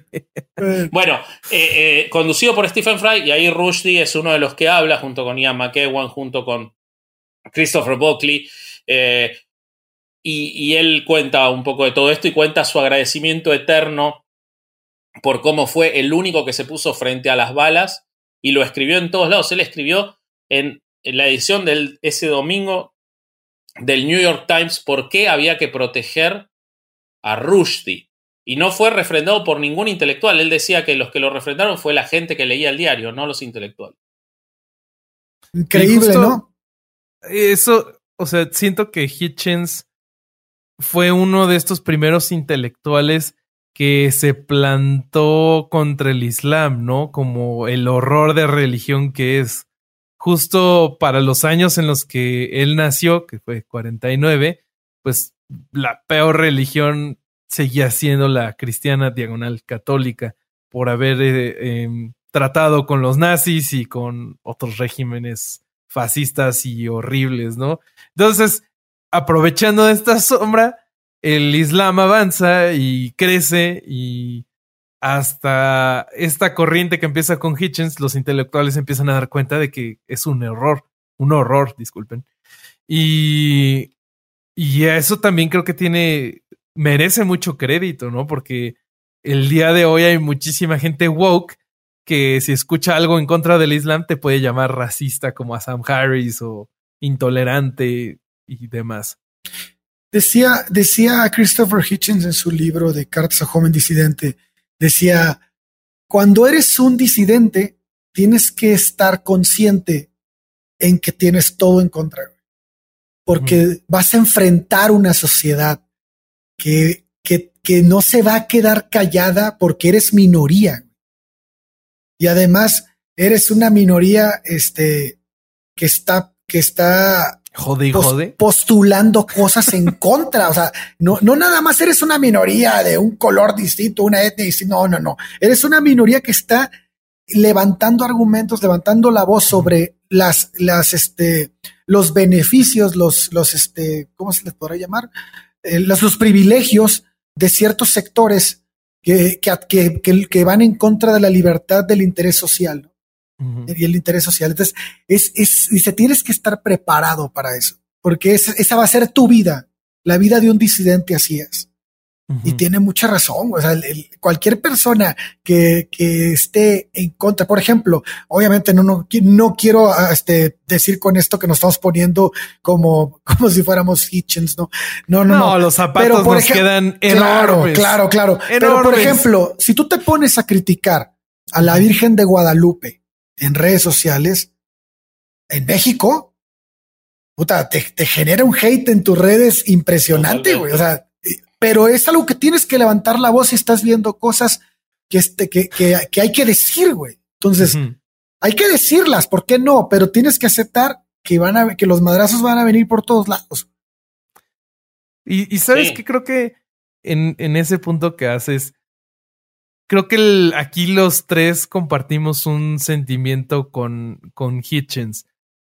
Bueno, eh, eh, conducido por Stephen Fry, y ahí Rushdie es uno de los que habla, junto con Ian McEwan, junto con Christopher Buckley. Eh, y, él cuenta un poco de todo esto y cuenta su agradecimiento eterno por cómo fue el único que se puso frente a las balas y lo escribió en todos lados. Él escribió en, la edición de ese domingo del New York Times por qué había que proteger a Rushdie. Y no fue refrendado por ningún intelectual. Él decía que los que lo refrendaron fue la gente que leía el diario, no los intelectuales. Increíble, ¿no? Eso, o sea, siento que Hitchens fue uno de estos primeros intelectuales que se plantó contra el Islam, ¿no? Como el horror de religión que es. Justo para los años en los que él nació, que fue 49, pues la peor religión seguía siendo la cristiana diagonal católica por haber eh, em, tratado con los nazis y con otros regímenes fascistas y horribles, ¿no? Entonces, aprovechando esta sombra, el Islam avanza y crece y hasta esta corriente que empieza con Hitchens, los intelectuales empiezan a dar cuenta de que es un error, un horror, disculpen. Y, y eso también creo que tiene, merece mucho crédito, ¿no? Porque el día de hoy hay muchísima gente woke que si escucha algo en contra del Islam te puede llamar racista como a Sam Harris o intolerante y demás. Decía, decía Christopher Hitchens en su libro de Cartas a Joven Disidente, decía, cuando eres un disidente, tienes que estar consciente en que tienes todo en contra, porque vas a enfrentar una sociedad que, que, que no se va a quedar callada porque eres minoría. Y además, eres una minoría este, que está, que está Jode jode. postulando cosas en contra. O sea, no, no nada más eres una minoría de un color distinto, una etnia distinta. No, no, no. Eres una minoría que está levantando argumentos, levantando la voz sobre las, las, este, los beneficios, los, los, este, ¿cómo se les podrá llamar? Eh, los, los, privilegios de ciertos sectores que, que, que, que, van en contra de la libertad del interés social y el interés social. Entonces, es, es, dice, tienes que estar preparado para eso, porque esa va a ser tu vida. La vida de un disidente así es. Y tiene mucha razón. O sea, cualquier persona que, que, esté en contra, por ejemplo, obviamente no, no, no quiero ah, este, decir con esto que nos estamos poniendo como, como si fuéramos Hitchens, no, no, no. No, los zapatos nos quedan enormes. Claro, claro, claro. Pero por ejemplo, si tú te pones a criticar a la Virgen de Guadalupe en redes sociales, en México, puta, te, genera un hate en tus redes impresionante, güey. O sea, pero es algo que tienes que levantar la voz si estás viendo cosas que, este, que, que, hay que decir, güey. Entonces, hay que decirlas, ¿por qué no? Pero tienes que aceptar que van a, que los madrazos van a venir por todos lados. Y, sabes que creo que en, en ese punto que haces, creo que aquí los tres compartimos un sentimiento con, con Hitchens.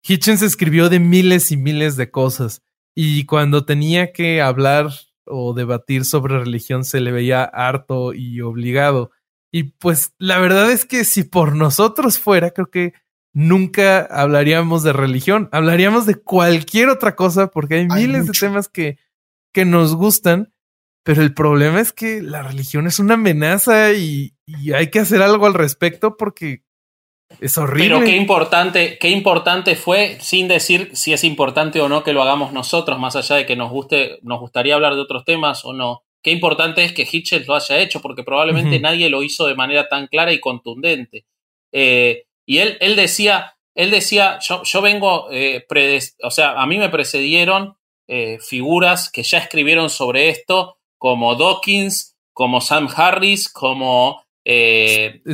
Hitchens escribió de miles y miles de cosas y cuando tenía que hablar o debatir sobre religión se le veía harto y obligado. Y pues la verdad es que si por nosotros fuera, creo que nunca hablaríamos de religión, hablaríamos de cualquier otra cosa porque hay, miles de temas que, que nos gustan, pero el problema es que la religión es una amenaza y, y hay que hacer algo al respecto porque es horrible. Pero qué importante, qué importante fue, sin decir si es importante o no que lo hagamos nosotros, más allá de que nos guste, nos gustaría hablar de otros temas o no. Qué importante es que Hitchens lo haya hecho, porque probablemente nadie lo hizo de manera tan clara y contundente. Eh, y él, él decía, él decía, yo, yo vengo, eh, o sea, a mí me precedieron eh, figuras que ya escribieron sobre esto, como Dawkins, como Sam Harris, como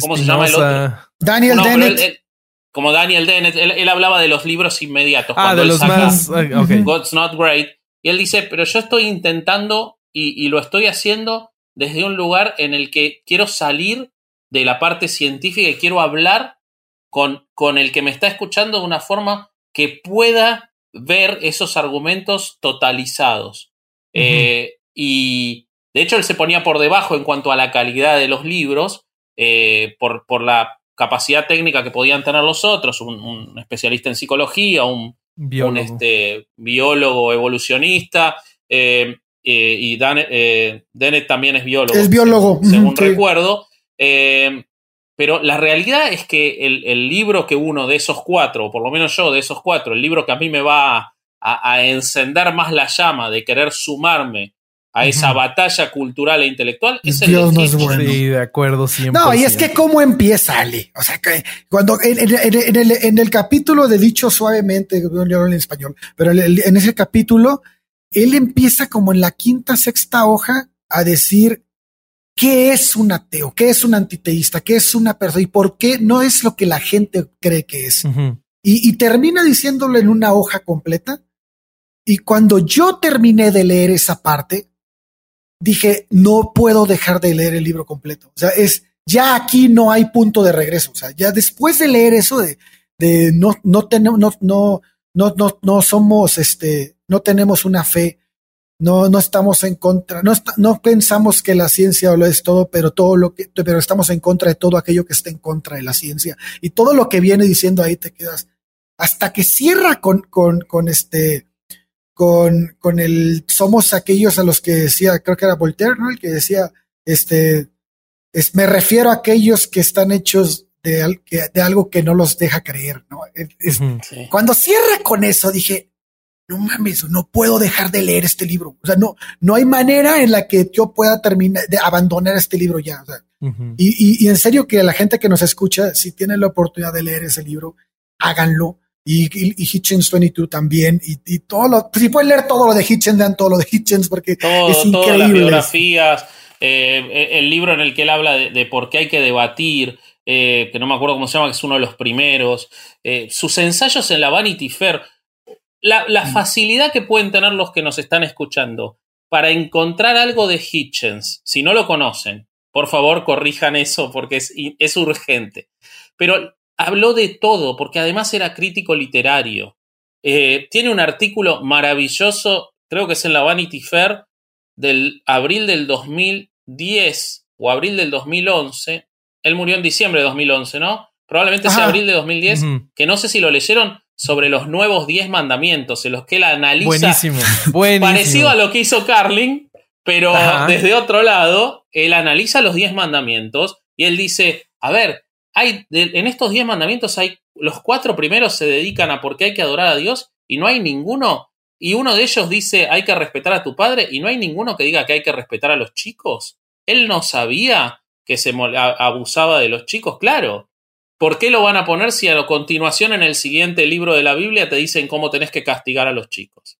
¿cómo se llama el otro? Daniel Dennett. como Daniel Dennett, él, hablaba de los libros inmediatos. Ah, de los más. God's Not Great. Y él dice, pero yo estoy intentando y, lo estoy haciendo desde un lugar en el que quiero salir de la parte científica y quiero hablar con, con el que me está escuchando de una forma que pueda ver esos argumentos totalizados. Eh, y de hecho él se ponía por debajo en cuanto a la calidad de los libros, eh, por, por, la capacidad técnica que podían tener los otros, un, especialista en psicología, un biólogo, este, biólogo evolucionista, eh, eh, y Dan, eh, Dennett también es biólogo. Es biólogo. Según, recuerdo. pero la realidad es que el, libro que uno de esos cuatro, o por lo menos yo de esos cuatro, el libro que a mí me va a encender más la llama de querer sumarme a esa batalla cultural e intelectual es el Dios no es bueno. Sí, de acuerdo siempre. No, y es que cómo empieza Ale. O sea, que cuando en, el, en el, capítulo de Dicho Suavemente, en español, pero en ese capítulo, él empieza como en la quinta, sexta hoja a decir qué es un ateo, qué es un antiteísta, qué es una persona y por qué no es lo que la gente cree que es. y, y termina diciéndolo en una hoja completa. Y cuando yo terminé de leer esa parte, dije, no puedo dejar de leer el libro completo. O sea, es, ya aquí no hay punto de regreso. O sea, ya después de leer eso de, de no, no tenemos, no, no, no, no, no somos, este, no tenemos una fe, no, no estamos en contra, no, no pensamos que la ciencia lo es todo, pero todo lo que, pero estamos en contra de todo aquello que está en contra de la ciencia. Y todo lo que viene diciendo ahí te quedas, hasta que cierra con, con, con este, con, con el somos aquellos a los que decía, creo que era Voltaire, ¿no? El que decía, este, es, me refiero a aquellos que están hechos de, de algo que no los deja creer, ¿no? Cuando cierra con eso, dije, no mames, no puedo dejar de leer este libro. O sea, no, no hay manera en la que yo pueda terminar de abandonar este libro ya. y, y, en serio que la gente que nos escucha, si tiene la oportunidad de leer ese libro, háganlo y, y, Hitchens 22 también, y, todo lo, si pueden leer todo lo de Hitchens, dan todo lo de Hitchens porque es increíble. Todas las biografías, eh, el libro en el que él habla de, por qué hay que debatir, eh, que no me acuerdo cómo se llama, que es uno de los primeros, eh, sus ensayos en la Vanity Fair, la, mm. facilidad que pueden tener los que nos están escuchando para encontrar algo de Hitchens, si no lo conocen, por favor corrijan eso porque es, es urgente. Pero habló de todo, porque además era crítico literario. Eh, tiene un artículo maravilloso, creo que es en la Vanity Fair, del abril del 2010 o abril del 2011. Él murió en diciembre de 2011, ¿no? Probablemente sea abril de 2010, que no sé si lo leyeron sobre los nuevos 10 mandamientos, en los que él analiza. Buenísimo, buenísimo. Parecido a lo que hizo Carling, pero desde otro lado, él analiza los 10 mandamientos y él dice, a ver, hay, en estos diez mandamientos hay, los cuatro primeros se dedican a por qué hay que adorar a Dios y no hay ninguno, y uno de ellos dice hay que respetar a tu padre y no hay ninguno que diga que hay que respetar a los chicos. Él no sabía que se abusaba de los chicos, claro. ¿Por qué lo van a poner si a continuación en el siguiente libro de la Biblia te dicen cómo tenés que castigar a los chicos?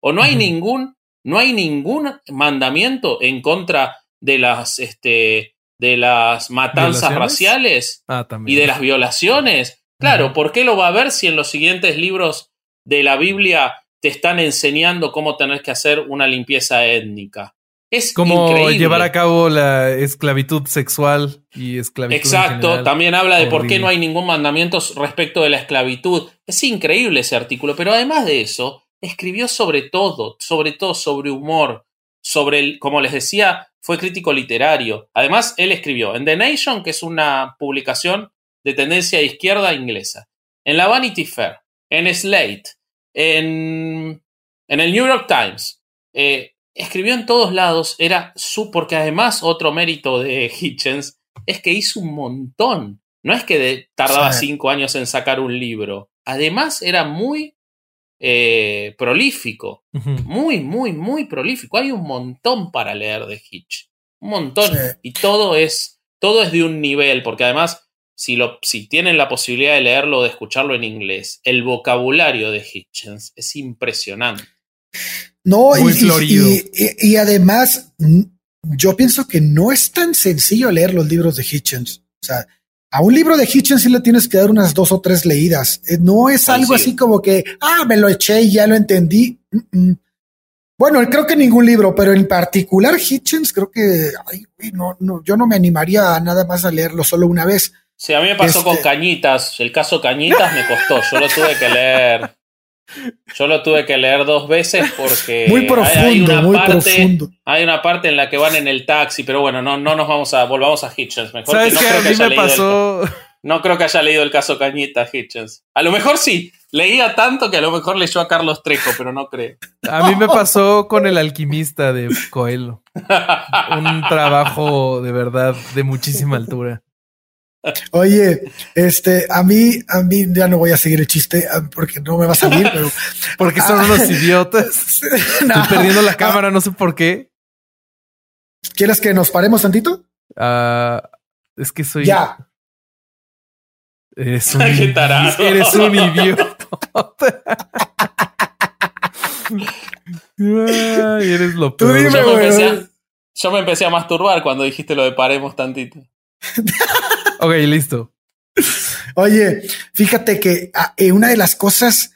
O no hay ningún, no hay ningún mandamiento en contra de las, este, de las matanzas raciales ah, y de las violaciones. Claro, ¿por qué lo va a ver si en los siguientes libros de la Biblia te están enseñando cómo tenés que hacer una limpieza étnica? Es como llevar a cabo la esclavitud sexual y esclavitud. Exacto, también habla de por qué no hay ningún mandamiento respecto de la esclavitud. Es increíble ese artículo, pero además de eso, escribió sobre todo, sobre todo sobre humor, sobre el, como les decía, fue crítico literario. Además, él escribió en The Nation, que es una publicación de tendencia izquierda inglesa, en la Vanity Fair, en Slate, en, en el New York Times. Eh, escribió en todos lados, era su, porque además otro mérito de Hitchens es que hizo un montón. No es que tardaba cinco años en sacar un libro. Además, era muy eh, prolífico. Muy, muy, muy prolífico. Hay un montón para leer de Hitch. Un montón. Y todo es, todo es de un nivel, porque además, si, lo, si tienen la posibilidad de leerlo o de escucharlo en inglés, el vocabulario de Hitchens es impresionante. No, y, y, además, yo pienso que no es tan sencillo leer los libros de Hitchens. O sea, a un libro de Hitchens sí le tienes que dar unas dos o tres leídas. Eh, no es algo así como que, ah, me lo eché y ya lo entendí. Bueno, creo que ningún libro, pero en particular Hitchens, creo que no, no, yo no me animaría a nada más a leerlo solo una vez. Sí, a mí me pasó con este Cañitas. El caso Cañitas me costó. Yo lo tuve que leer yo lo tuve que leer dos veces porque muy profundo, hay, una muy parte, profundo. Hay una parte en la que van en el taxi, pero bueno, no, no nos vamos a volvamos a Hitchens. Mejor que no creo que haya leído El, no creo que haya leído el caso Cañita Hitchens. A lo mejor sí. Leía tanto que a lo mejor leyó a Carlos Trejo, pero no creo. A mí me pasó con el alquimista de Coelho. Un trabajo de verdad de muchísima altura. Oye, este, a mí, a mí ya no voy a seguir el chiste ah, porque no me va a salir, pero porque son unos ah. idiotas. Estoy perdiendo la cámara, no sé por qué. ¿Quieres que nos paremos tantito? Ah, es que soy. Ya. Eres un, eres un idiota. Ay, eres lo peor. yo me empecé a masturbar cuando dijiste lo de paremos tantito. Ok, listo. Oye, fíjate que ah, eh, una de las cosas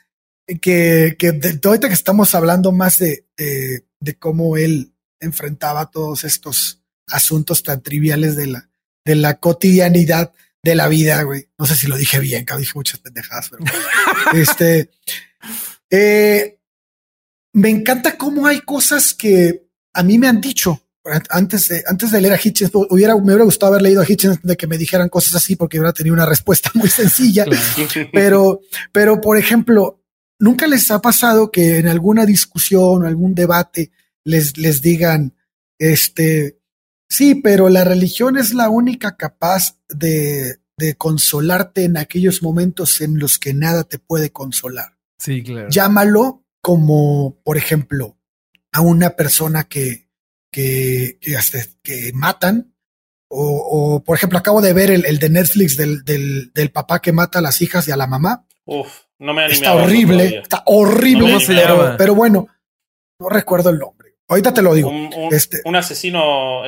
que, que de, ahorita que estamos hablando más de, de, cómo él enfrentaba todos estos asuntos tan triviales de la, de la cotidianidad de la vida, güey. No sé si lo dije bien, que dije muchas pendejadas, pero este, eh, me encanta cómo hay cosas que a mí me han dicho antes de, antes de leer a Hitchens, hubiera, me hubiera gustado haber leído a Hitchens de que me dijeran cosas así porque hubiera tenido una respuesta muy sencilla. Pero, pero por ejemplo, nunca les ha pasado que en alguna discusión o algún debate les, les digan, este, sí, pero la religión es la única capaz de, de consolarte en aquellos momentos en los que nada te puede consolar. Sí, claro. Llámalo como, por ejemplo, a una persona que, que, que, matan. O, por ejemplo, acabo de ver el, de Netflix del, del, del, papá que mata a las hijas y a la mamá. Uf, no me Está horrible, está horrible. pero, bueno, no recuerdo el nombre. Ahorita te lo digo. Un, este, un asesino.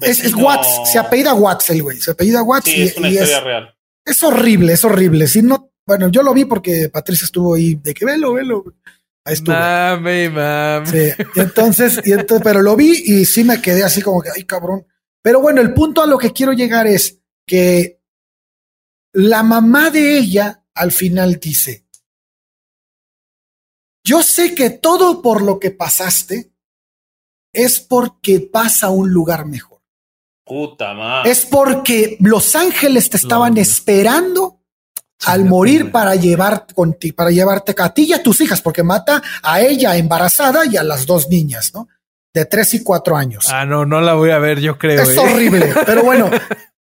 es, Watts, se apellida Watts el güey. Se apellida Watts. y, es una historia real. Es horrible, es horrible. Si no, bueno, yo lo vi porque Patricia estuvo ahí de que velo, velo. Ahí Mami, mami. Sí. entonces, y entonces, pero lo vi y sí me quedé así como que, ay, cabrón. Pero bueno, el punto a lo que quiero llegar es que la mamá de ella al final dice, yo sé que todo por lo que pasaste es porque pasa a un lugar mejor. Puta madre. Es porque los ángeles te estaban esperando al morir para, llevar, para llevarte a ti y a tus hijas, porque mata a ella embarazada y a las dos niñas, ¿no? De tres y cuatro años. Ah, no, no la voy a ver, yo creo. Es ¿eh? horrible, pero bueno,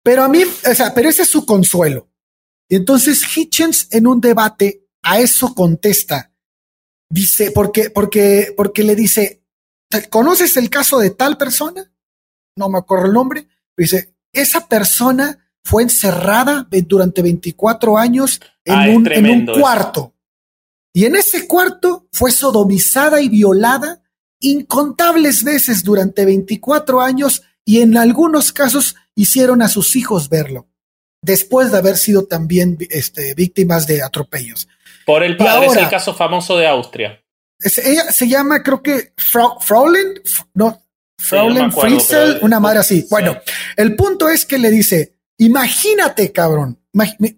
pero a mí, o sea, pero ese es su consuelo. Y entonces Hitchens en un debate a eso contesta. Dice, porque, porque, porque le dice, ¿conoces el caso de tal persona? No me acuerdo el nombre. Dice, esa persona fue encerrada durante 24 años en, un, en un cuarto. Y en ese cuarto fue sodomizada y violada incontables veces durante 24 años y en algunos casos hicieron a sus hijos verlo, después de haber sido también este, víctimas de atropellos. Por el padre, es el caso famoso de Austria. ella se llama, creo que Fraulein, no, Fraulein Friesel, una madre así. Bueno, el punto es que le dice, imagínate, cabrón.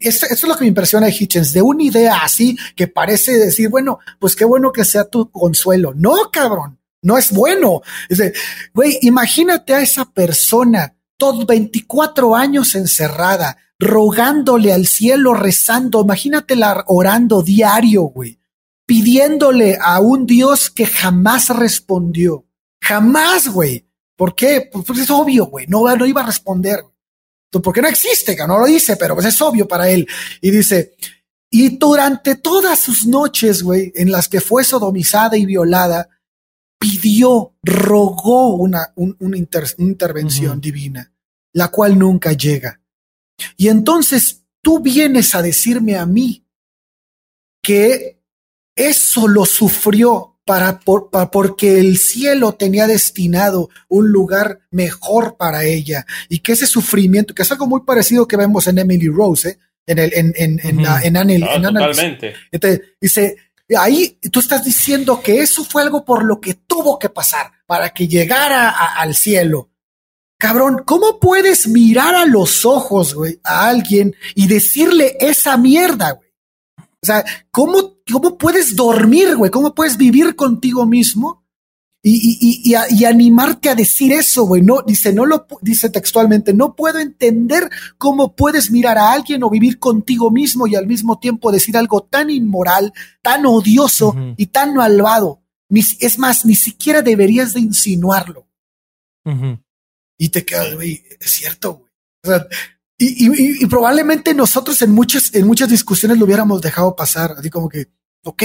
Eso, es lo que me impresiona de Hitchens, de una idea así que parece decir, bueno, pues qué bueno que sea tu consuelo. No, cabrón, no es bueno. Dice, güey, imagínate a esa persona, todos 24 años encerrada, rogándole al cielo, rezando, imagínatela orando diario, güey, pidiéndole a un Dios que jamás respondió. Jamás, güey. ¿Por qué? Pues, pues es obvio, güey. No, no iba a responder. Porque no existe, que no lo dice, pero pues es obvio para él. Y dice, y durante todas sus noches, güey, en las que fue sodomizada y violada, pidió, rogó una, una intervención divina, la cual nunca llega. Y entonces tú vienes a decirme a mí que eso lo sufrió para, porque el cielo tenía destinado un lugar mejor para ella y que ese sufrimiento, que es algo muy parecido que vemos en Emily Rose, ¿eh? en el en en en, totalmente. dice ahí tú estás diciendo que eso fue algo por lo que tuvo que pasar para que llegara al cielo. Cabrón, ¿cómo puedes mirar a los ojos, güey, a alguien y decirle esa mierda, güey? O sea, ¿cómo, cómo puedes dormir, güey? ¿Cómo puedes vivir contigo mismo y, y, y, animarte a decir eso, güey? No, dice, no lo, dice textualmente, no puedo entender cómo puedes mirar a alguien o vivir contigo mismo y al mismo tiempo decir algo tan inmoral, tan odioso y tan malvado. es más, ni siquiera deberías de insinuarlo y te quedas, güey, es cierto, güey. O sea, y, y, probablemente nosotros en muchas, en muchas discusiones lo hubiéramos dejado pasar, así como que, ok,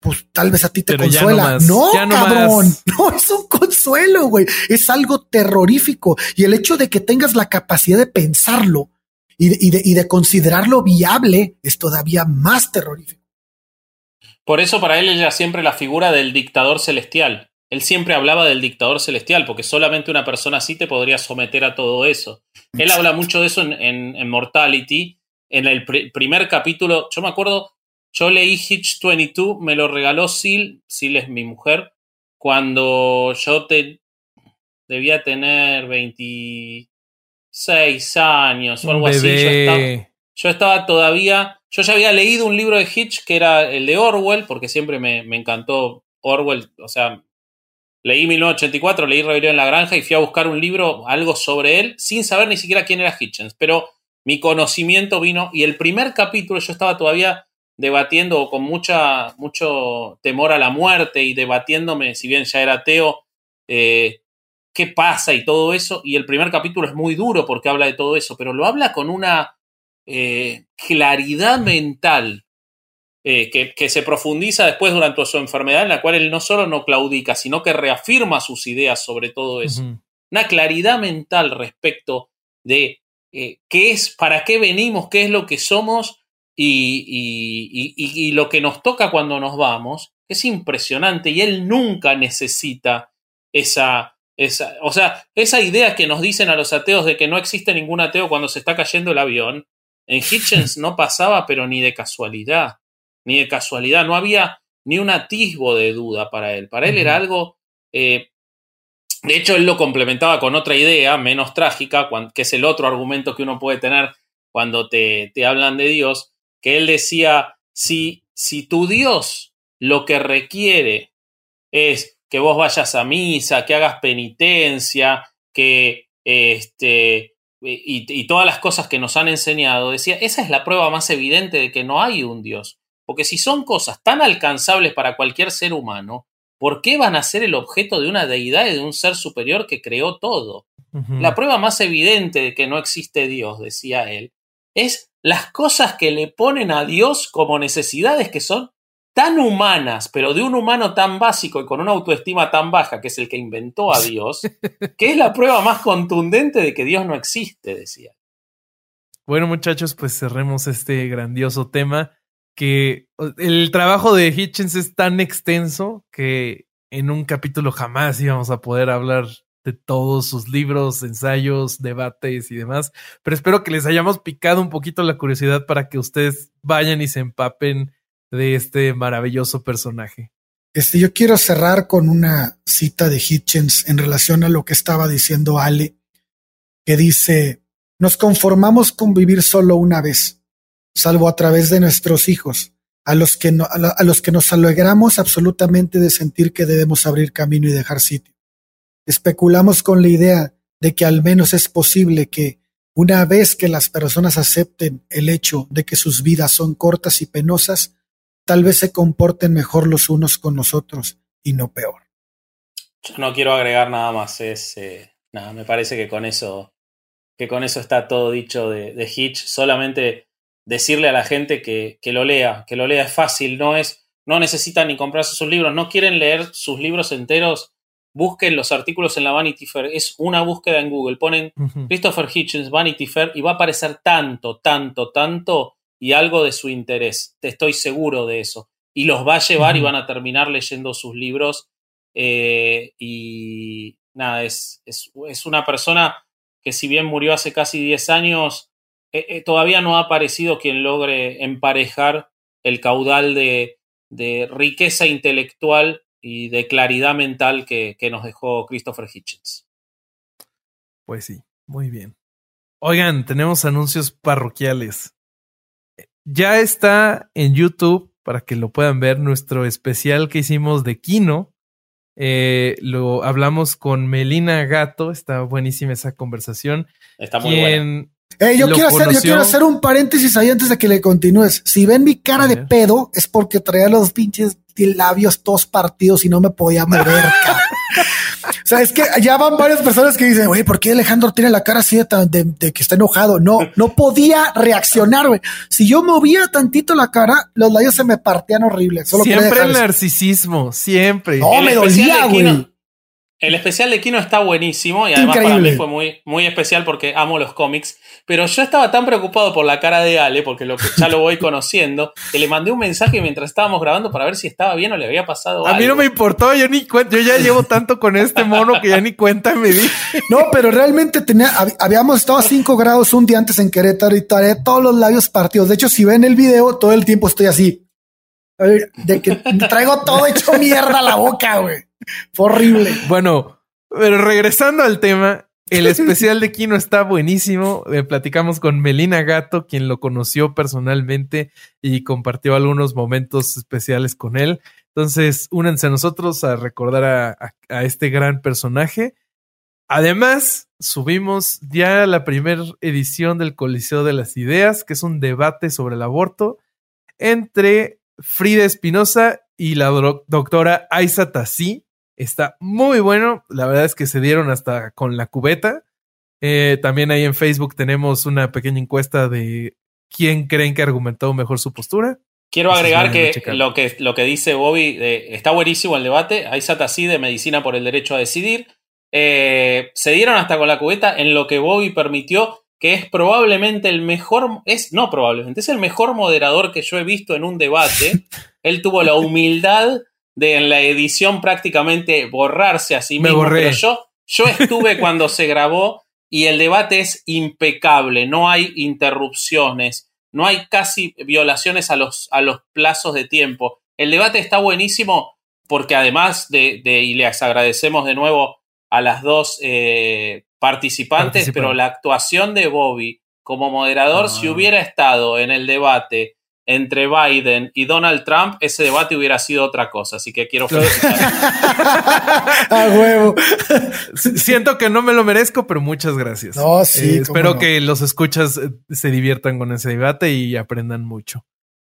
pues tal vez a ti te consuela. No, cabrón, no, es un consuelo, güey. Es algo terrorífico. Y el hecho de que tengas la capacidad de pensarlo y de, y de, y de considerarlo viable es todavía más terrorífico. Por eso para él ella siempre la figura del dictador celestial. Él siempre hablaba del dictador celestial, porque solamente una persona así te podría someter a todo eso. Él habla mucho de eso en, Mortality. En el primer capítulo, yo me acuerdo, yo leí Hitch 22, me lo regaló Sil, Sil es mi mujer, cuando yo te, debía tener 26 años o algo así. Yo estaba, yo estaba, todavía, yo ya había leído un libro de Hitch que era el de Orwell, porque siempre me, me encantó Orwell, o sea, Leí 1984, leí Rebelión en la Granja y fui a buscar un libro, algo sobre él, sin saber ni siquiera quién era Hitchens. Pero mi conocimiento vino y el primer capítulo yo estaba todavía debatiendo con mucha, mucho temor a la muerte y debatiéndome, si bien ya era ateo, eh, qué pasa y todo eso. Y el primer capítulo es muy duro porque habla de todo eso, pero lo habla con una eh, claridad mental eh, que, se profundiza después durante su enfermedad, en la cual él no solo no claudica, sino que reafirma sus ideas sobre todo eso. Una claridad mental respecto de eh, qué es, para qué venimos, qué es lo que somos y, lo que nos toca cuando nos vamos. Es impresionante y él nunca necesita esa, esa, o sea, esa idea que nos dicen a los ateos de que no existe ningún ateo cuando se está cayendo el avión, en Hitchens no pasaba, pero ni de casualidad ni de casualidad, no había ni un atisbo de duda para él. Para él era algo... Eh, de hecho, él lo complementaba con otra idea menos trágica, que es el otro argumento que uno puede tener cuando te, te hablan de Dios, que él decía, si, si tu Dios lo que requiere es que vos vayas a misa, que hagas penitencia, que este, y, y, todas las cosas que nos han enseñado, decía, esa es la prueba más evidente de que no hay un Dios. Porque si son cosas tan alcanzables para cualquier ser humano, ¿por qué van a ser el objeto de una deidad y de un ser superior que creó todo? La prueba más evidente de que no existe Dios, decía él, es las cosas que le ponen a Dios como necesidades que son tan humanas, pero de un humano tan básico y con una autoestima tan baja, que es el que inventó a Dios, que es la prueba más contundente de que Dios no existe, decía. Bueno, muchachos, pues cerremos este grandioso tema que el trabajo de Hitchens es tan extenso que en un capítulo jamás íbamos a poder hablar de todos sus libros, ensayos, debates y demás. Pero espero que les hayamos picado un poquito la curiosidad para que ustedes vayan y se empapen de este maravilloso personaje. Este, yo quiero cerrar con una cita de Hitchens en relación a lo que estaba diciendo Ale, que dice, nos conformamos con vivir solo una vez, salvo a través de nuestros hijos, a los que, a, los que nos alegramos absolutamente de sentir que debemos abrir camino y dejar sitio. Especulamos con la idea de que al menos es posible que, una vez que las personas acepten el hecho de que sus vidas son cortas y penosas, tal vez se comporten mejor los unos con los otros y no peor. Yo no quiero agregar nada más, es eh, nada, me parece que con eso, que con eso está todo dicho de Hitch. Solamente decirle a la gente que, que, lo lea, que lo lea es fácil, no es, no necesitan ni comprarse sus libros, no quieren leer sus libros enteros, busquen los artículos en la Vanity Fair, es una búsqueda en Google, ponen Christopher Hitchens Vanity Fair y va a aparecer tanto, tanto, tanto y algo de su interés. Te estoy seguro de eso. Y los va a llevar y van a terminar leyendo sus libros. Eh, y nada, es, es, una persona que si bien murió hace casi 10 años, eh, eh, todavía no ha aparecido quien logre emparejar el caudal de, de riqueza intelectual y de claridad mental que, que nos dejó Christopher Hitchens. Pues sí, muy bien. Oigan, tenemos anuncios parroquiales. Ya está en YouTube para que lo puedan ver nuestro especial que hicimos de Kino. Eh, lo hablamos con Melina Gato, está buenísima esa conversación. Está muy buena. Yo, quiero hacer, yo, quiero hacer, un paréntesis ahí antes de que le continúes. Si ven mi cara de pedo, es porque traía los pinches labios todos partidos y no me podía mover. O sea, es que ya van varias personas que dicen, güey, ¿por qué Alejandro tiene la cara así de, que está enojado? No, no podía reaccionar, güey. Si yo movía tantito la cara, los labios se me partían horribles. siempre el narcisismo, siempre. No, me dolía, güey. El especial de Kino está buenísimo y además para mí fue muy, muy especial porque amo los cómics. Pero yo estaba tan preocupado por la cara de Ale, porque lo que ya lo voy conociendo, que le mandé un mensaje mientras estábamos grabando para ver si estaba bien o le había pasado algo. A mí no me importó, yo ni cuenta, yo ya llevo tanto con este mono que ya ni cuenta me di. No, pero realmente tenía, habíamos estado a 5 grados un día antes en Querétaro y todos los labios partidos. De hecho, si ven el video, todo el tiempo estoy así. De que traigo todo hecho mierda a la boca, güey. Fue horrible. Bueno, pero regresando al tema, el especial de Kino está buenísimo. Eh, platicamos con Melina Gato, quien lo conoció personalmente y compartió algunos momentos especiales con él. Entonces, únanse a nosotros a recordar a, a este gran personaje. Además, subimos ya la primera edición del Coliseo de las Ideas, que es un debate sobre el aborto entre Frida Espinosa y la doctora Aisa Tassi. Está muy bueno. La verdad es que se dieron hasta con la cubeta. Eh, también ahí en Facebook tenemos una pequeña encuesta de quién creen que argumentó mejor su postura. Quiero agregar que lo, que lo que dice Bobby está buenísimo el debate. Aisa Tassi de Medicina por el Derecho a Decidir. Eh, se dieron hasta con la cubeta en lo que Bobby permitió que es probablemente el mejor, es no probablemente, es el mejor moderador que yo he visto en un debate. Él tuvo la humildad de en la edición prácticamente borrarse a sí mismo. Pero yo, yo estuve cuando se grabó y el debate es impecable, no hay interrupciones, no hay casi violaciones a los, a los plazos de tiempo. El debate está buenísimo porque además de, de y les agradecemos de nuevo a las dos eh, participantes, pero la actuación de Bobby como moderador, si ah. hubiera estado en el debate entre Biden y Donald Trump, ese debate hubiera sido otra cosa. Así que quiero felicitar. A huevo. Siento que no me lo merezco, pero muchas gracias. No, sí. Eh, espero que los escuchas eh, se diviertan con ese debate y aprendan mucho.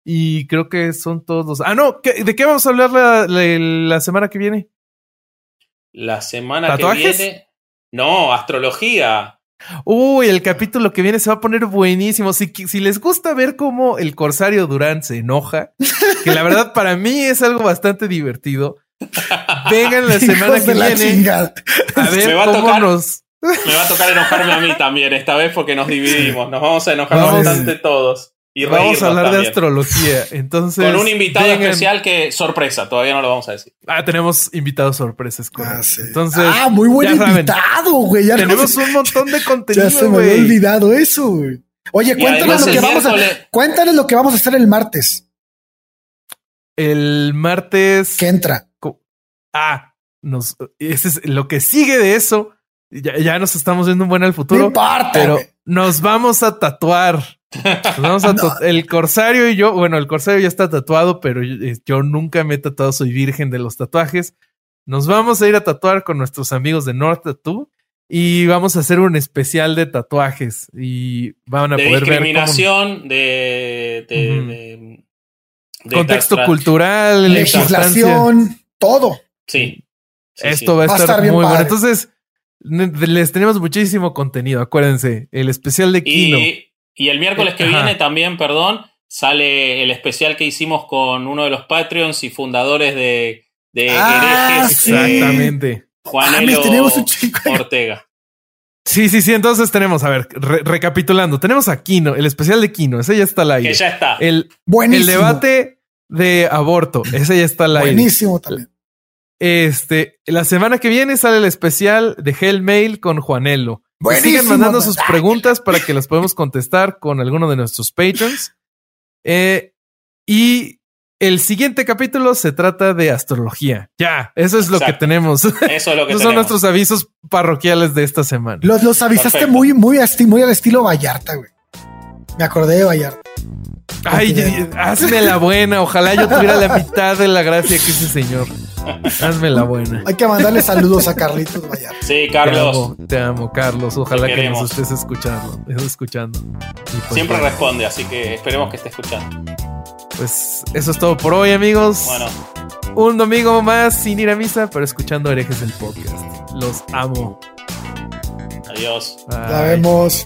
Y creo que son todos los. Ah, no, ¿de qué vamos a hablar la, semana que viene? La semana que viene. No, astrología. Uy, el capítulo que viene se va a poner buenísimo. Si, si les gusta ver cómo el corsario Durán se enoja, que la verdad para mí es algo bastante divertido. Vengan la semana que viene a ver va a tocar, Me va a tocar enojarme a mí también esta vez porque nos dividimos. Nos vamos a enojar bastante todos. Y vamos a hablar de astrología. Entonces, con un invitado especial que sorpresa, todavía no lo vamos a decir. Ah, tenemos invitados sorpresas. Ah, Entonces, ah, muy buen invitado, güey. tenemos un montón de contenido. Ya se me había olvidado eso, güey. Oye, cuéntanos lo que vamos a cuéntanos lo que vamos a hacer el martes. El martes que entra. ah, nos, ese es lo que sigue de eso. Ya, nos estamos viendo un buen al futuro. pero nos vamos a tatuar. Vamos a El corsario y yo, bueno, el corsario ya está tatuado, pero yo, nunca me he tatuado, soy virgen de los tatuajes. Nos vamos a ir a tatuar con nuestros amigos de North Tattoo y vamos a hacer un especial de tatuajes y van a poder discriminación, ver de, de, contexto cultural, legislación, todo. Sí. Esto va a estar, muy bueno. Entonces, les tenemos muchísimo contenido. Acuérdense, el especial de Kino. Y, el miércoles que viene también, perdón, sale el especial que hicimos con uno de los Patreons y fundadores de, de ah, herejes. Exactamente. Juanelo ah, Ortega. Sí, sí, sí. Entonces tenemos, a ver, recapitulando, tenemos a Kino, el especial de Kino, ese ya está al aire. Que ya está. El, el debate de aborto, ese ya está al aire. Buenísimo también. Este, la semana que viene sale el especial de Hellmail con Juanelo. Sigan mandando sus preguntas para que las podamos contestar con alguno de nuestros patrons. Eh, y el siguiente capítulo se trata de astrología. Ya, eso es lo que tenemos. Eso es lo que Esos son nuestros avisos parroquiales de esta semana. Los, los avisaste muy, muy, muy al estilo Vallarta, güey. Me acordé de Vallarta. Ay, hazme la buena. Ojalá yo tuviera la mitad de la gracia que ese señor. Hazme la buena. Hay que mandarle saludos a Carlitos Vallarta. Sí, Carlos. Te amo, Carlos. Ojalá que nos estés escuchando. escuchando. Pues Siempre responde, así que esperemos que esté escuchando. Pues eso es todo por hoy, amigos. Bueno. Un domingo más sin ir a misa, pero escuchando herejes el podcast. Los amo. Adiós. La vemos.